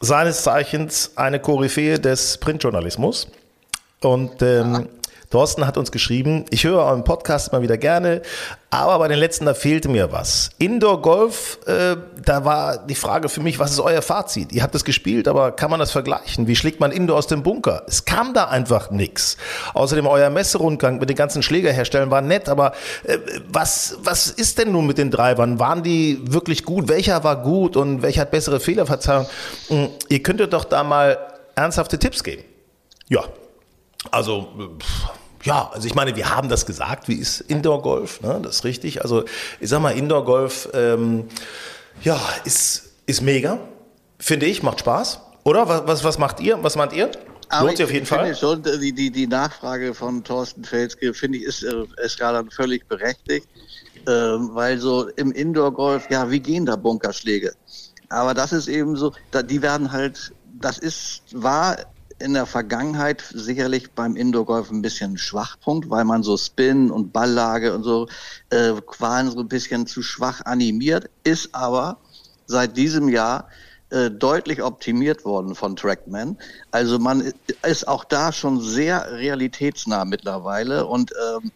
Seines Zeichens eine Koryphäe des Printjournalismus. Und ähm, Thorsten hat uns geschrieben, ich höre euren Podcast immer wieder gerne, aber bei den letzten, da fehlte mir was. Indoor Golf, äh, da war die Frage für mich, was ist euer Fazit? Ihr habt es gespielt, aber kann man das vergleichen? Wie schlägt man Indoor aus dem Bunker? Es kam da einfach nix. Außerdem euer Messerundgang mit den ganzen Schlägerherstellern war nett, aber äh, was, was ist denn nun mit den Treibern? Waren die wirklich gut? Welcher war gut und welcher hat bessere Fehlerverzeihung? Hm, Ihr könntet doch da mal ernsthafte Tipps geben. Ja, also, pff, ja, also ich meine, wir haben das gesagt, wie ist Indoor-Golf, ne? das ist richtig. Also ich sag mal, Indoor-Golf, ähm, ja, ist, ist mega, finde ich, macht Spaß. Oder? Was, was, was macht ihr? Was meint ihr? Lohnt sich auf jeden ich Fall. finde schon, die, die, die Nachfrage von Thorsten Felske, finde ich, ist, äh, ist gerade völlig berechtigt. Ähm, weil so im Indoor-Golf, ja, wie gehen da Bunkerschläge? Aber das ist eben so, da, die werden halt, das ist, war in der Vergangenheit sicherlich beim Indoor-Golf ein bisschen Schwachpunkt, weil man so Spin und Balllage und so äh, waren so ein bisschen zu schwach animiert, ist aber seit diesem Jahr äh, deutlich optimiert worden von Trackman. Also man ist auch da schon sehr realitätsnah mittlerweile und ähm,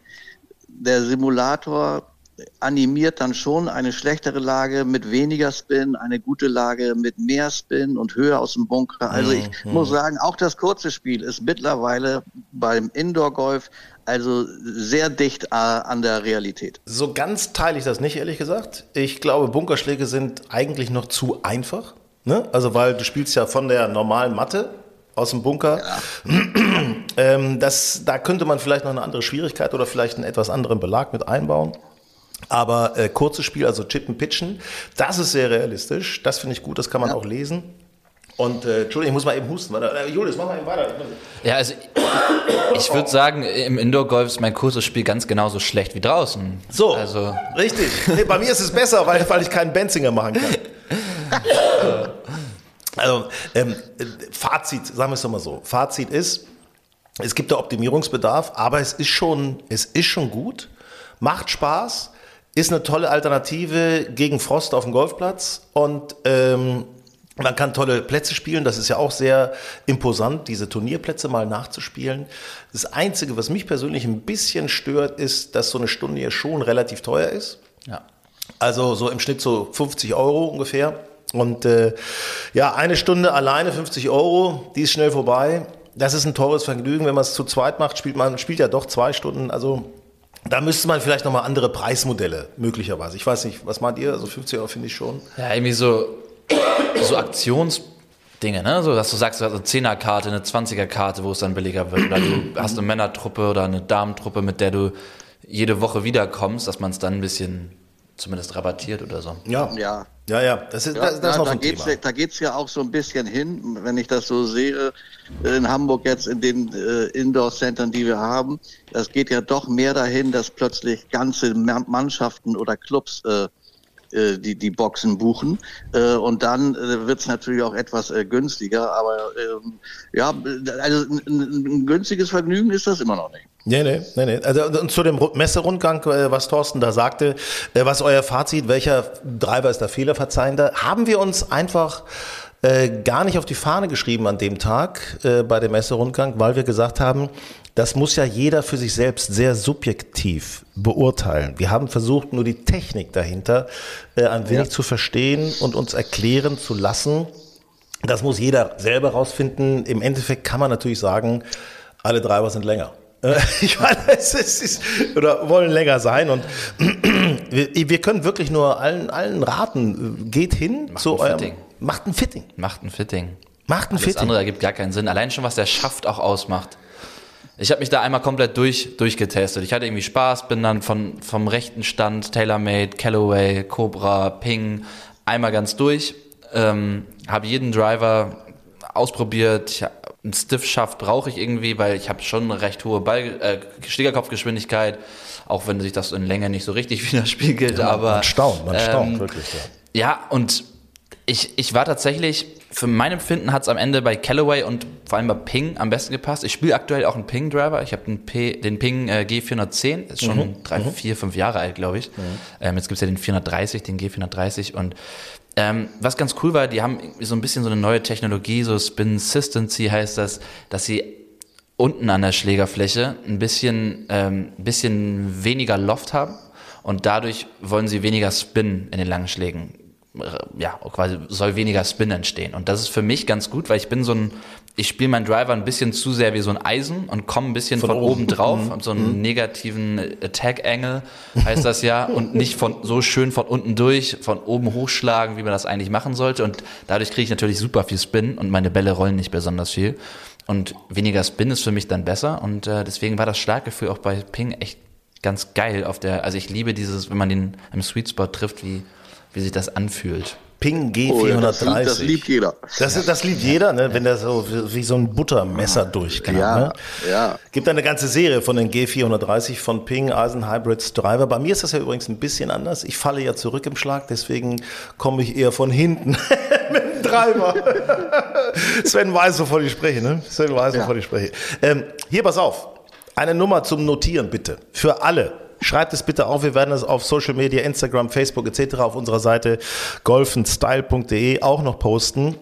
der Simulator animiert dann schon eine schlechtere Lage mit weniger Spin, eine gute Lage mit mehr Spin und höher aus dem Bunker. Also ich muss sagen, auch das kurze Spiel ist mittlerweile beim Indoor-Golf also sehr dicht äh, an der Realität. So ganz teile ich das nicht, ehrlich gesagt. Ich glaube, Bunkerschläge sind eigentlich noch zu einfach. Ne? Also, weil du spielst ja von der normalen Matte aus dem Bunker. ähm, das, da könnte man vielleicht noch eine andere Schwierigkeit oder vielleicht einen etwas anderen Belag mit einbauen. Aber äh, kurzes Spiel, also Chippen, Pitchen, das ist sehr realistisch. Das finde ich gut, das kann man auch lesen. Und äh, Entschuldigung, ich muss mal eben husten. Warte, äh, Julius, mach mal eben weiter. Ja, also ich würde sagen, im Indoor-Golf ist mein kurzes Spiel ganz genauso schlecht wie draußen. So, Also, richtig. Nee, bei mir ist es besser, weil, weil ich keinen Benzinger machen kann. also, ähm, äh, Fazit, sagen wir es doch mal so. Fazit ist, es gibt da Optimierungsbedarf, aber es ist schon, es ist schon gut, macht Spaß, ist eine tolle Alternative gegen Frost auf dem Golfplatz und ähm, man kann tolle Plätze spielen, das ist ja auch sehr imposant, diese Turnierplätze mal nachzuspielen. Das Einzige, was mich persönlich ein bisschen stört, ist, dass so eine Stunde hier schon relativ teuer ist. ja. Also so im Schnitt so 50 Euro ungefähr. Und äh, ja, eine Stunde alleine 50 Euro, die ist schnell vorbei. Das ist ein teures Vergnügen. Wenn man es zu zweit macht, spielt man spielt ja doch zwei Stunden. Also da müsste man vielleicht nochmal andere Preismodelle möglicherweise. Ich weiß nicht, was meint ihr? Also 50 Euro finde ich schon. Ja, irgendwie so, so Aktionsdinge, ne? So, dass du sagst, du hast eine 10er-Karte, eine 20er-Karte, wo es dann billiger wird. Oder du hast eine Männertruppe oder eine Damentruppe, mit der du jede Woche wiederkommst, dass man es dann ein bisschen zumindest rabattiert oder so. Ja, Ja, ja, ja. Das ist, Ja, das, das ist noch da, ein geht's, Thema. da geht's ja auch so ein bisschen hin, wenn ich das so sehe, in Hamburg jetzt in den äh, Indoor-Centern, die wir haben. Das geht ja doch mehr dahin, dass plötzlich ganze Ma- Mannschaften oder Clubs äh, äh, die, die Boxen buchen. Äh, und dann äh, wird's natürlich auch etwas äh, günstiger. Aber ähm, ja, also ein, ein, günstiges Vergnügen ist das immer noch nicht. Nee, nee, nee, nee. Also und zu dem Ru- Messerundgang, äh, was Thorsten da sagte, äh, was euer Fazit, welcher Treiber ist der fehlerverzeihende, haben wir uns einfach äh, gar nicht auf die Fahne geschrieben an dem Tag äh, bei dem Messerundgang, weil wir gesagt haben, das muss ja jeder für sich selbst sehr subjektiv beurteilen. Wir haben versucht, nur die Technik dahinter äh, ein wenig zu verstehen und uns erklären zu lassen. Das muss jeder selber rausfinden. Im Endeffekt kann man natürlich sagen, alle Treiber sind länger. Äh, Ich meine, es ist, es ist, oder wollen länger sein und wir, wir können wirklich nur allen, allen raten, geht hin Macht zu ein eurem, Fitting. macht ein Fitting, Macht ein Fitting. macht ein Alles Fitting. andere ergibt gar keinen Sinn. Allein schon, was der Schaft auch ausmacht. Ich habe mich da einmal komplett durch, durchgetestet. Ich hatte irgendwie Spaß, bin dann von, vom rechten Stand, TaylorMade, Callaway, Cobra, Ping, einmal ganz durch. Ähm, habe jeden Driver ausprobiert. Ich, einen Stiff-Schaft brauche ich irgendwie, weil ich habe schon eine recht hohe Ball, äh, Schlägerkopfgeschwindigkeit, auch wenn sich das in Länge nicht so richtig widerspiegelt. Ja, aber man staunt, man staunt ähm, wirklich. Ja. ja, und ich, ich war tatsächlich, für mein Empfinden hat es am Ende bei Callaway und vor allem bei Ping am besten gepasst. Ich spiele aktuell auch einen Ping-Driver. Ich habe den, den Ping äh, G410, ist schon mhm. drei, mhm. vier, fünf Jahre alt, glaube ich. Mhm. Ähm, jetzt gibt's ja den 430, den G430 und ähm, was ganz cool war, die haben so ein bisschen so eine neue Technologie, so Spin Consistency heißt das, dass sie unten an der Schlägerfläche ein bisschen, ähm, bisschen weniger Loft haben und dadurch wollen sie weniger Spin in den langen Schlägen ja, quasi soll weniger Spin entstehen. Und das ist für mich ganz gut, weil ich bin so ein, ich spiele meinen Driver ein bisschen zu sehr wie so ein Eisen und komme ein bisschen von, von oben. oben drauf, mhm. so einen mhm. negativen Attack-Angle heißt das ja, und nicht von so schön von unten durch, von oben hochschlagen, wie man das eigentlich machen sollte. Und dadurch kriege ich natürlich super viel Spin und meine Bälle rollen nicht besonders viel. Und weniger Spin ist für mich dann besser. Und äh, deswegen war das Schlaggefühl auch bei Ping echt ganz geil auf der, also ich liebe dieses, wenn man den im Sweet Spot trifft, wie wie sich das anfühlt. Ping G430. Oh, das, das, liebt jeder. Das, das liebt jeder, ne? wenn der so wie so ein Buttermesser durchkam. Ja, ne? ja. Gibt eine ganze Serie von den G430 von Ping Eisen Hybrids Driver. Bei mir ist das ja übrigens ein bisschen anders. Ich falle ja zurück im Schlag, deswegen komme ich eher von hinten mit dem Driver. Sven weiß, wovon ich spreche. Ne? Sven weiß, wovon ja. ich spreche. Ähm, hier, pass auf. Eine Nummer zum Notieren bitte. Für alle Schreibt es bitte auf. Wir werden es auf Social Media, Instagram, Facebook etc. auf unserer Seite golfenstyle.de auch noch posten.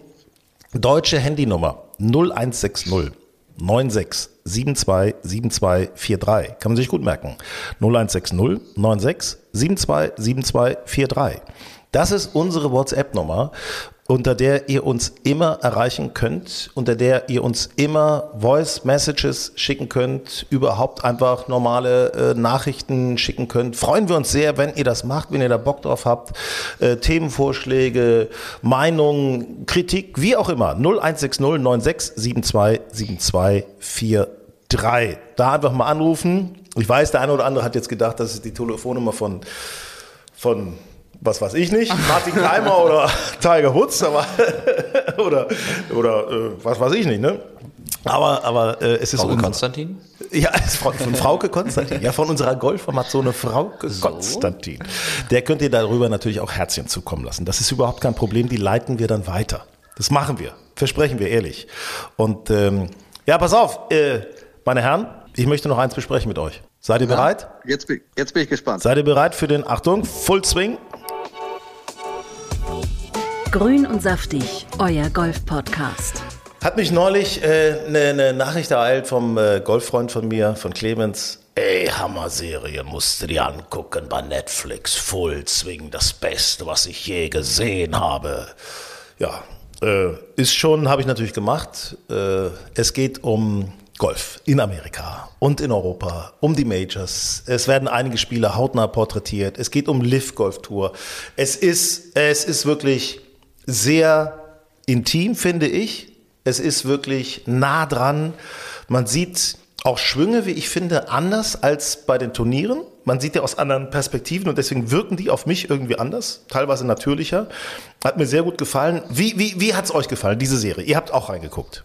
Deutsche Handynummer 0160 96 72 7243. Kann man sich gut merken. 0160 96 72 7243. Das ist unsere WhatsApp-Nummer unter der ihr uns immer erreichen könnt, unter der ihr uns immer Voice Messages schicken könnt, überhaupt einfach normale äh, Nachrichten schicken könnt. Freuen wir uns sehr, wenn ihr das macht, wenn ihr da Bock drauf habt. Äh, Themenvorschläge, Meinungen, Kritik, wie auch immer. 0160 96 72 72 43. Da einfach mal anrufen. Ich weiß, der eine oder andere hat jetzt gedacht, das ist die Telefonnummer von, von was weiß ich nicht, Martin Keimer oder Tiger Woods, aber oder oder äh, was weiß ich nicht, ne? Aber, aber äh, es ist Frauke Konstantin? Ja, von, von Frauke Konstantin. Ja, von unserer Golfformation Frauke so. Konstantin. Der könnt ihr darüber natürlich auch Herzchen zukommen lassen. Das ist überhaupt kein Problem. Die leiten wir dann weiter. Das machen wir. Versprechen wir ehrlich. Und ähm, ja, pass auf, äh, meine Herren, ich möchte noch eins besprechen mit euch. Seid ihr ja, bereit? Jetzt bin, jetzt bin ich gespannt. Seid ihr bereit für den, Achtung, Full Swing? Grün und saftig, euer Golf-Podcast. Hat mich neulich eine äh, ne, ne Nachricht ereilt vom äh, Golffreund von mir, von Clemens. Ey, Hammer-Serie, musst du dir angucken bei Netflix. Full Swing, das Beste, was ich je gesehen habe. Ja, äh, ist schon, habe ich natürlich gemacht. Äh, es geht um Golf in Amerika und in Europa, um die Majors. Es werden einige Spieler hautnah porträtiert. Es geht um Live Golf Tour. Es ist, es ist wirklich sehr intim, finde ich. Es ist wirklich nah dran. Man sieht auch Schwünge, wie ich finde, anders als bei den Turnieren. Man sieht ja aus anderen Perspektiven und deswegen wirken die auf mich irgendwie anders, teilweise natürlicher. Hat mir sehr gut gefallen. Wie, wie, wie hat es euch gefallen, diese Serie? Ihr habt auch reingeguckt.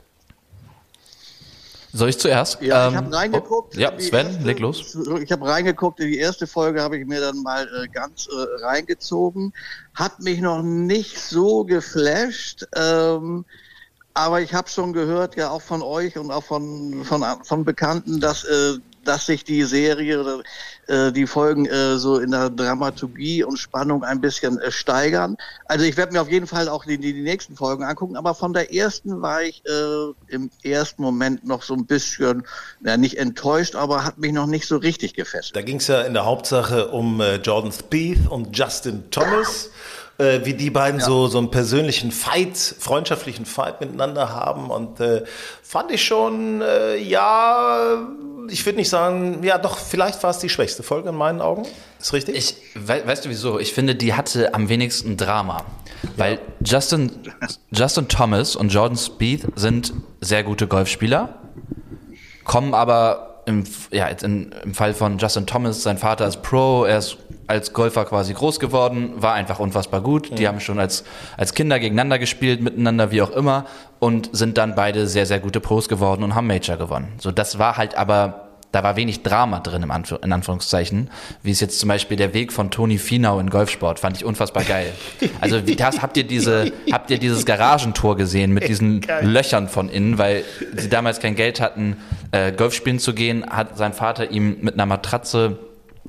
Soll ich zuerst? Ja, ähm, ich habe reingeguckt. Oh, ja, Sven, erste, leg los. Ich habe reingeguckt, die erste Folge habe ich mir dann mal äh, ganz äh, reingezogen. Hat mich noch nicht so geflasht. Ähm, aber ich habe schon gehört, ja auch von euch und auch von, von, von Bekannten, dass äh, dass sich die Serie äh, die Folgen äh, so in der Dramaturgie und Spannung ein bisschen äh, steigern. Also ich werde mir auf jeden Fall auch die, die, die, nächsten Folgen angucken, aber von der ersten war ich äh, im ersten Moment noch so ein bisschen, ja, nicht enttäuscht, aber hat mich noch nicht so richtig gefesselt. Da ging es ja in der Hauptsache um äh, Jordan Spieth und Justin Thomas äh, wie die beiden ja. so, so einen persönlichen Fight, freundschaftlichen Fight miteinander haben. Und äh, fand ich schon, äh, ja, ich würde nicht sagen, ja doch, vielleicht war es die schwächste Folge in meinen Augen. Ist richtig? Ich, we weißt du wieso? Ich finde, die hatte am wenigsten Drama. Weil ja. Justin, Justin Thomas und Jordan Speed sind sehr gute Golfspieler kommen aber im, ja, jetzt in, im Fall von Justin Thomas, sein Vater ist Pro, er ist als Golfer quasi groß geworden, war einfach unfassbar gut. Die haben schon als, als Kinder gegeneinander gespielt, miteinander, wie auch immer, und sind dann beide sehr, sehr gute Pros geworden und haben Major gewonnen. So, das war halt aber da war wenig Drama drin, im Anf in Anführungszeichen. Wie es jetzt zum Beispiel der Weg von Toni Finau in Golfsport, fand ich unfassbar geil. Also wie das, habt ihr diese, habt ihr dieses Garagentor gesehen mit diesen Löchern von innen, weil sie damals kein Geld hatten, äh, Golf spielen zu gehen, hat sein Vater ihm mit einer Matratze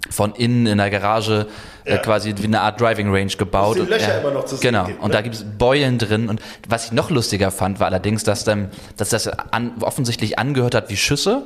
von innen in der Garage äh, quasi wie eine Art Driving Range gebaut. Die Löcher ja, immer noch zu sehen Genau. gibt, Und ne? da gibt es Beulen drin. Und was ich noch lustiger fand, war allerdings, dass, dann, dass das an, offensichtlich angehört hat wie Schüsse.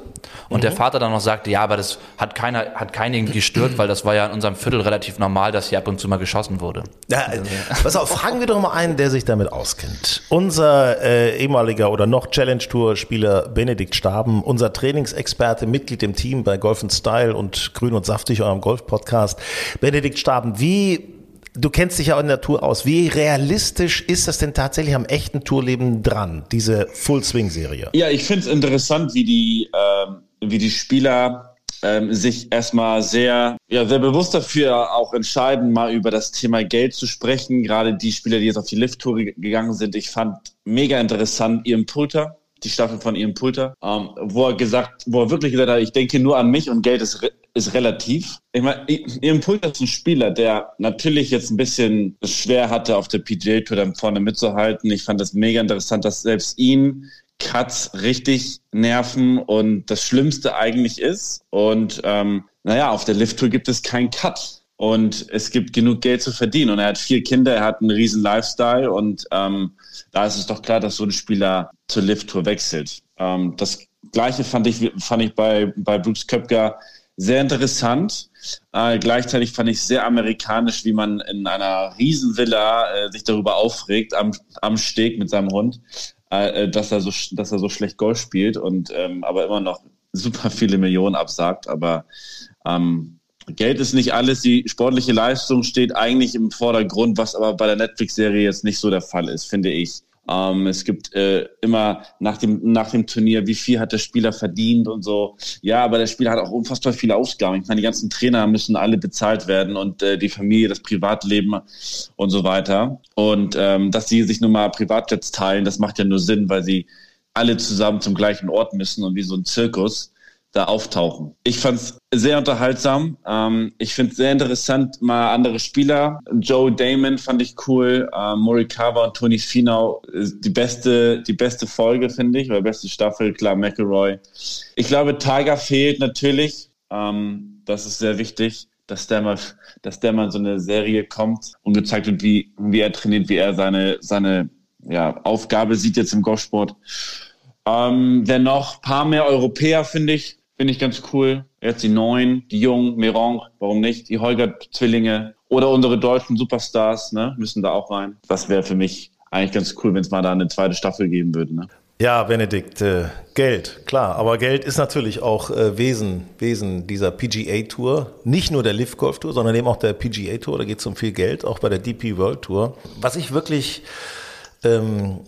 Und Mhm. der Vater dann noch sagte, ja, aber das hat keiner, hat keinen irgendwie gestört, weil das war ja in unserem Viertel relativ normal, dass hier ab und zu mal geschossen wurde. Ja, äh, pass auf, fragen wir doch mal einen, der sich damit auskennt. Unser äh, ehemaliger oder noch Challenge Tour Spieler Benedikt Staben, unser Trainingsexperte, Mitglied im Team bei Golf Style und Grün und Saftig, eurem Golf Podcast. Benedikt Staben, wie Du kennst dich ja in der Tour aus. Wie realistisch ist das denn tatsächlich am echten Tourleben dran, diese Full-Swing-Serie? Ja, ich finde es interessant, wie die, ähm, wie die Spieler ähm, sich erstmal sehr, ja, sehr bewusst dafür auch entscheiden, mal über das Thema Geld zu sprechen. Gerade die Spieler, die jetzt auf die Lift-Tour ge- gegangen sind. Ich fand mega interessant Ian Poulter, die Staffel von Ian Poulter, ähm, wo er gesagt, wo er wirklich gesagt hat, ich denke nur an mich und Geld ist, re ist relativ. Ich meine, Ian Poulter ist ein Spieler, der natürlich jetzt ein bisschen schwer hatte, auf der PGA Tour dann vorne mitzuhalten. Ich fand das mega interessant, dass selbst ihn Cuts richtig nerven und das Schlimmste eigentlich ist. Und ähm, naja, auf der Lift Tour gibt es keinen Cut. Und es gibt genug Geld zu verdienen. Und er hat vier Kinder, er hat einen riesen Lifestyle und ähm, da ist es doch klar, dass so ein Spieler zur Lift Tour wechselt. Ähm, das Gleiche fand ich, fand ich bei, bei Brooks Köpker sehr interessant. Äh, gleichzeitig fand ich sehr amerikanisch, wie man in einer Riesenvilla äh, sich darüber aufregt am, am Steg mit seinem Hund, äh, dass er so dass er so schlecht Golf spielt und ähm, aber immer noch super viele Millionen absagt. Aber ähm, Geld ist nicht alles. Die sportliche Leistung steht eigentlich im Vordergrund, was aber bei der Netflix-Serie jetzt nicht so der Fall ist, finde ich. Ähm, es gibt äh, immer nach dem, nach dem Turnier, wie viel hat der Spieler verdient und so. Ja, aber der Spieler hat auch unfassbar viele Ausgaben. Ich meine, die ganzen Trainer müssen alle bezahlt werden und äh, die Familie, das Privatleben und so weiter. Und ähm, dass sie sich nun mal Privatjets teilen, das macht ja nur Sinn, weil sie alle zusammen zum gleichen Ort müssen und wie so ein Zirkus da auftauchen. Ich fand es sehr unterhaltsam. Ähm, ich finde sehr interessant, mal andere Spieler. Joe Damon fand ich cool. Ähm, Morikawa und Tony Finau ist die beste, die beste Folge, finde ich, oder beste Staffel. Klar, McElroy. Ich glaube, Tiger fehlt natürlich. Ähm, das ist sehr wichtig, dass der mal, dass der mal so eine Serie kommt und gezeigt wird, wie, wie er trainiert, wie er seine, seine ja, Aufgabe sieht jetzt im Golfsport. Ähm, wer noch? Paar mehr Europäer, finde ich. Finde ich ganz cool. Jetzt die Neuen, die Jungen, Meron, warum nicht? Die Holger-Zwillinge oder unsere deutschen Superstars, ne? Müssen da auch rein. Das wäre für mich eigentlich ganz cool, wenn es mal da eine zweite Staffel geben würde, ne? Ja, Benedikt, äh, Geld, klar. Aber Geld ist natürlich auch äh, Wesen, Wesen dieser PGA-Tour. Nicht nur der Live Golf Tour, sondern eben auch der PGA-Tour. Da geht es um viel Geld, auch bei der DP World Tour. Was ich wirklich ähm,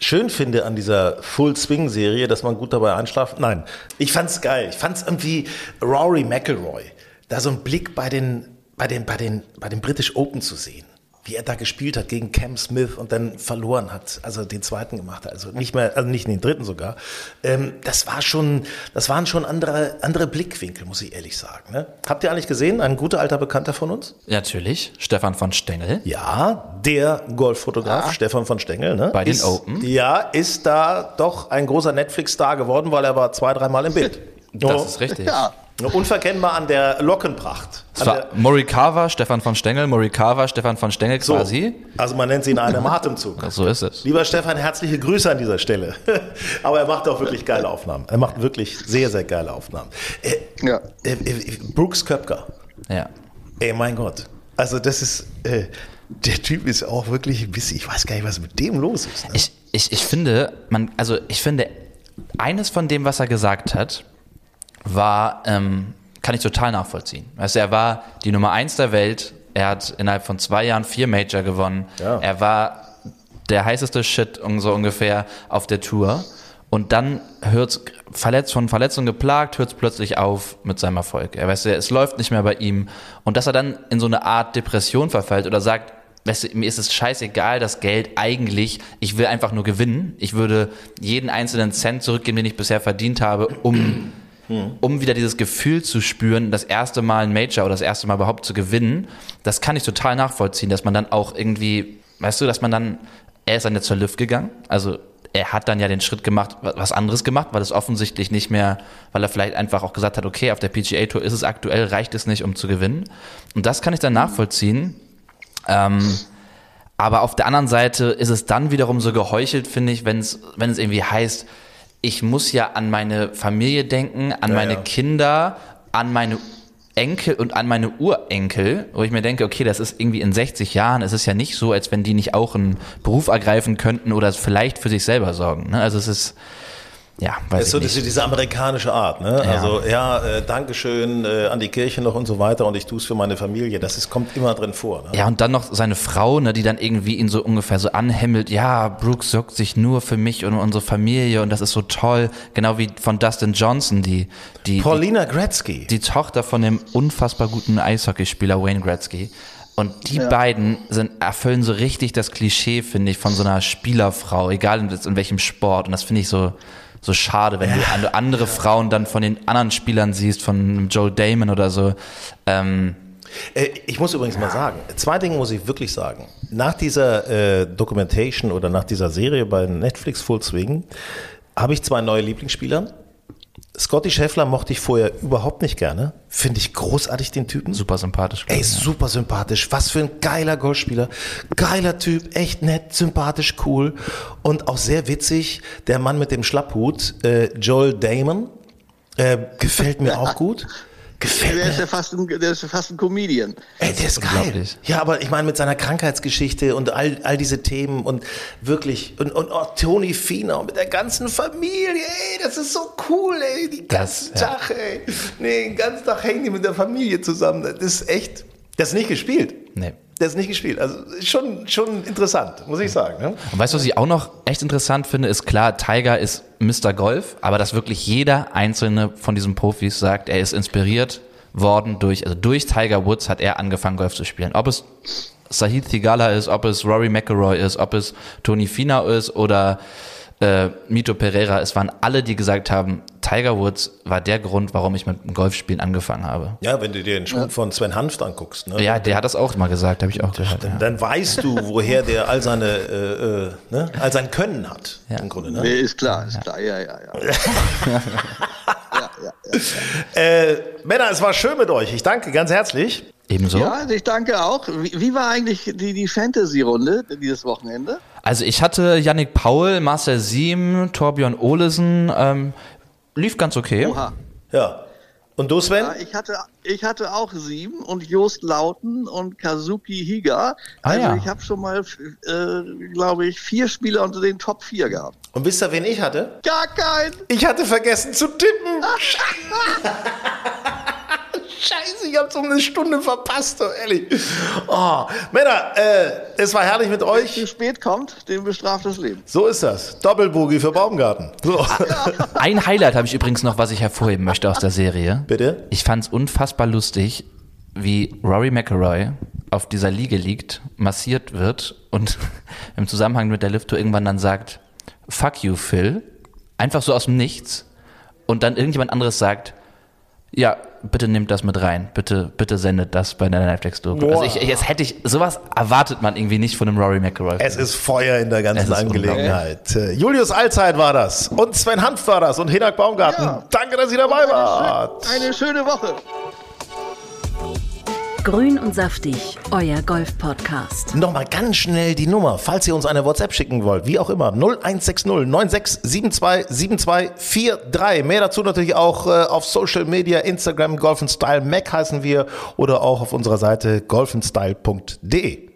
schön finde an dieser Full Swing Serie, dass man gut dabei einschlaft. Nein, ich fand's geil. Ich fand's irgendwie Rory McIlroy, da so einen Blick bei den, bei den, bei den, bei den British Open zu sehen. Wie er da gespielt hat gegen Cam Smith und dann verloren hat, also den zweiten gemacht hat, also nicht mehr, also nicht den dritten sogar. Ähm, das war schon, das waren schon andere, andere Blickwinkel, muss ich ehrlich sagen. Ne? Habt ihr eigentlich gesehen, ein guter alter Bekannter von uns? Natürlich, Stefan von Stengel. Ja, der Golffotograf Stefan von Stengel. Ne? Bei den ist, Open. Ja, ist da doch ein großer Netflix-Star geworden, weil er war zwei, dreimal im Bild. Das ist richtig. Ja, Unverkennbar an der Lockenpracht. Es An war der, Morikawa, Stefan von Stengel, Morikawa, Stefan von Stengel so, quasi. also man nennt sie in einem Atemzug. So ist es. Lieber Stefan, herzliche Grüße an dieser Stelle. Aber er macht auch wirklich geile Aufnahmen. Er macht wirklich sehr, sehr geile Aufnahmen. Äh, ja. äh, äh, Brooks Köpker. Ja. Ey, mein Gott. Also das ist, äh, der Typ ist auch wirklich ein bisschen, ich weiß gar nicht, was mit dem los ist. Ne? Ich, ich, ich finde, man, also ich finde, eines von dem, was er gesagt hat, war, ähm, kann ich total nachvollziehen. Du, er war die Nummer eins der Welt, er hat innerhalb von zwei Jahren vier Major gewonnen, Ja. er war der heißeste Shit so ungefähr auf der Tour. Und dann hört verletzt, von Verletzung geplagt, hört es plötzlich auf mit seinem Erfolg. Er weiß, es läuft nicht mehr bei ihm. Und dass er dann in so eine Art Depression verfällt oder sagt, weißt du, mir ist es scheißegal, das Geld eigentlich, ich will einfach nur gewinnen. Ich würde jeden einzelnen Cent zurückgeben, den ich bisher verdient habe, um, um wieder dieses Gefühl zu spüren, das erste Mal ein Major oder das erste Mal überhaupt zu gewinnen. Das kann ich total nachvollziehen, dass man dann auch irgendwie, weißt du, dass man dann, er ist dann jetzt zur Lift gegangen, also er hat dann ja den Schritt gemacht, was anderes gemacht, weil es offensichtlich nicht mehr, weil er vielleicht einfach auch gesagt hat, okay, auf der PGA Tour ist es aktuell, reicht es nicht, um zu gewinnen. Und das kann ich dann nachvollziehen. Ähm, aber auf der anderen Seite ist es dann wiederum so geheuchelt, finde ich, wenn es wenn es irgendwie heißt, ich muss ja an meine Familie denken, an Ja, meine ja. Kinder, an meine Enkel und an meine Urenkel, wo ich mir denke, okay, das ist irgendwie in 60 Jahren, es ist ja nicht so, als wenn die nicht auch einen Beruf ergreifen könnten oder vielleicht für sich selber sorgen. Ne? Also es ist, ja, weiß Das ist ich so nicht. diese, diese amerikanische Art, ne? Ja. Also ja, äh, Dankeschön äh, an die Kirche noch und so weiter und ich tue es für meine Familie. Das ist, kommt immer drin vor. Ne? Ja, und dann noch seine Frau, ne, die dann irgendwie ihn so ungefähr so anhimmelt, ja, Brooks sorgt sich nur für mich und unsere Familie und das ist so toll. Genau wie von Dustin Johnson, die, die, Paulina Gretzky. die, die Tochter von dem unfassbar guten Eishockeyspieler Wayne Gretzky. Und die beiden sind, erfüllen so richtig das Klischee, finde ich, von so einer Spielerfrau, egal in, in welchem Sport. Und das finde ich so, so schade, wenn du an- andere Frauen dann von den anderen Spielern siehst, von Joel Damon oder so. Ähm, Äh, ich muss übrigens mal sagen, zwei Dinge muss ich wirklich sagen. Nach dieser äh, Documentation oder nach dieser Serie bei Netflix Full Swing habe ich zwei neue Lieblingsspieler. Scotty Scheffler mochte ich vorher überhaupt nicht gerne. Finde ich großartig, den Typen. super sympathisch. Ey, super sympathisch. Was für ein geiler Golfspieler. Geiler Typ, echt nett, sympathisch, cool. Und auch sehr witzig, der Mann mit dem Schlapphut, äh, Joel Damon, äh, gefällt mir auch gut. Gefällt Der ist mir. ja fast ein, der ist ja fast ein Comedian. Ey, der ist geil. Ja, aber ich meine, mit seiner Krankheitsgeschichte und all, all diese Themen und wirklich, und, und auch Tony Fiener mit der ganzen Familie, ey, das ist so cool, ey, die Das, ganzen ja. Tag, ey. Nee, den ganzen Tag hängen die mit der Familie zusammen. Das ist echt, das ist nicht gespielt. Nee. Das ist nicht gespielt. Also schon, schon interessant, muss ich sagen. Ne? Und weißt du, was ich auch noch echt interessant finde, ist klar, Tiger ist Mr. Golf, aber dass wirklich jeder einzelne von diesen Profis sagt, er ist inspiriert worden durch, also durch Tiger Woods hat er angefangen, Golf zu spielen. Ob es Sahid Thigala ist, ob es Rory McIlroy ist, ob es Tony Finau ist oder äh, Mito Pereira, es waren alle, die gesagt haben, Tiger Woods war der Grund, warum ich mit dem Golfspielen angefangen habe. Ja, wenn du dir den Schwung von Sven Hanft anguckst, ne? Ja, der hat das auch mal gesagt, habe ich auch gehört. dann, Ja. dann weißt du, woher der all seine, äh, äh, ne? all sein Können hat, im Grunde. Ne? Nee, ist klar, ist klar, ja, ja, ja. ja, ja, ja. Äh, Männer, es war schön mit euch. Ich danke ganz herzlich. Ebenso. Ja, also ich danke auch. Wie, wie war eigentlich die, die Fantasy-Runde dieses Wochenende? Also ich hatte Yannick Paul, Marcel Siem, Torbjörn Olesen, ähm, lief ganz okay. Oha. Ja. Und du, Sven? Ja, ich hatte, ich hatte auch sieben und Jost Lauten und Kazuki Higa. Ah, Also ja. ich habe schon mal, äh, glaube ich, vier Spieler unter den Top 4 gehabt. Und wisst ihr, wen ich hatte? Gar kein. Ich hatte vergessen zu tippen. Scheiße, ich hab's um eine Stunde verpasst, oh, ehrlich. Oh, Männer, äh, es war herrlich mit Zu euch. spät kommt, den bestraft das Leben. So ist das. Doppelboogie für Baumgarten. So. Ein Highlight habe ich übrigens noch, was ich hervorheben möchte aus der Serie. Bitte? Ich fand es unfassbar lustig, wie Rory McIlroy auf dieser Liege liegt, massiert wird und im Zusammenhang mit der Lift-Tour irgendwann dann sagt, fuck you, Phil. Einfach so aus dem Nichts. Und dann irgendjemand anderes sagt, ja, bitte nehmt das mit rein. Bitte, bitte sendet das bei der Netflix-Doku. Also ich, jetzt hätte ich, sowas erwartet man irgendwie nicht von einem Rory McIlroy. Es ist Feuer in der ganzen Angelegenheit. Äh, Julius Allzeit war das. Und Sven Hanf war das. Und Hinak Baumgarten. Ja. Danke, dass ihr dabei wart. Eine schöne Woche. Grün und saftig, euer Golf-Podcast. Nochmal ganz schnell die Nummer, falls ihr uns eine WhatsApp schicken wollt, wie auch immer, 0160 9672 7243. Mehr dazu natürlich auch äh, auf Social Media, Instagram, Golf Style, Mac heißen wir oder auch auf unserer Seite golfenstyle.de.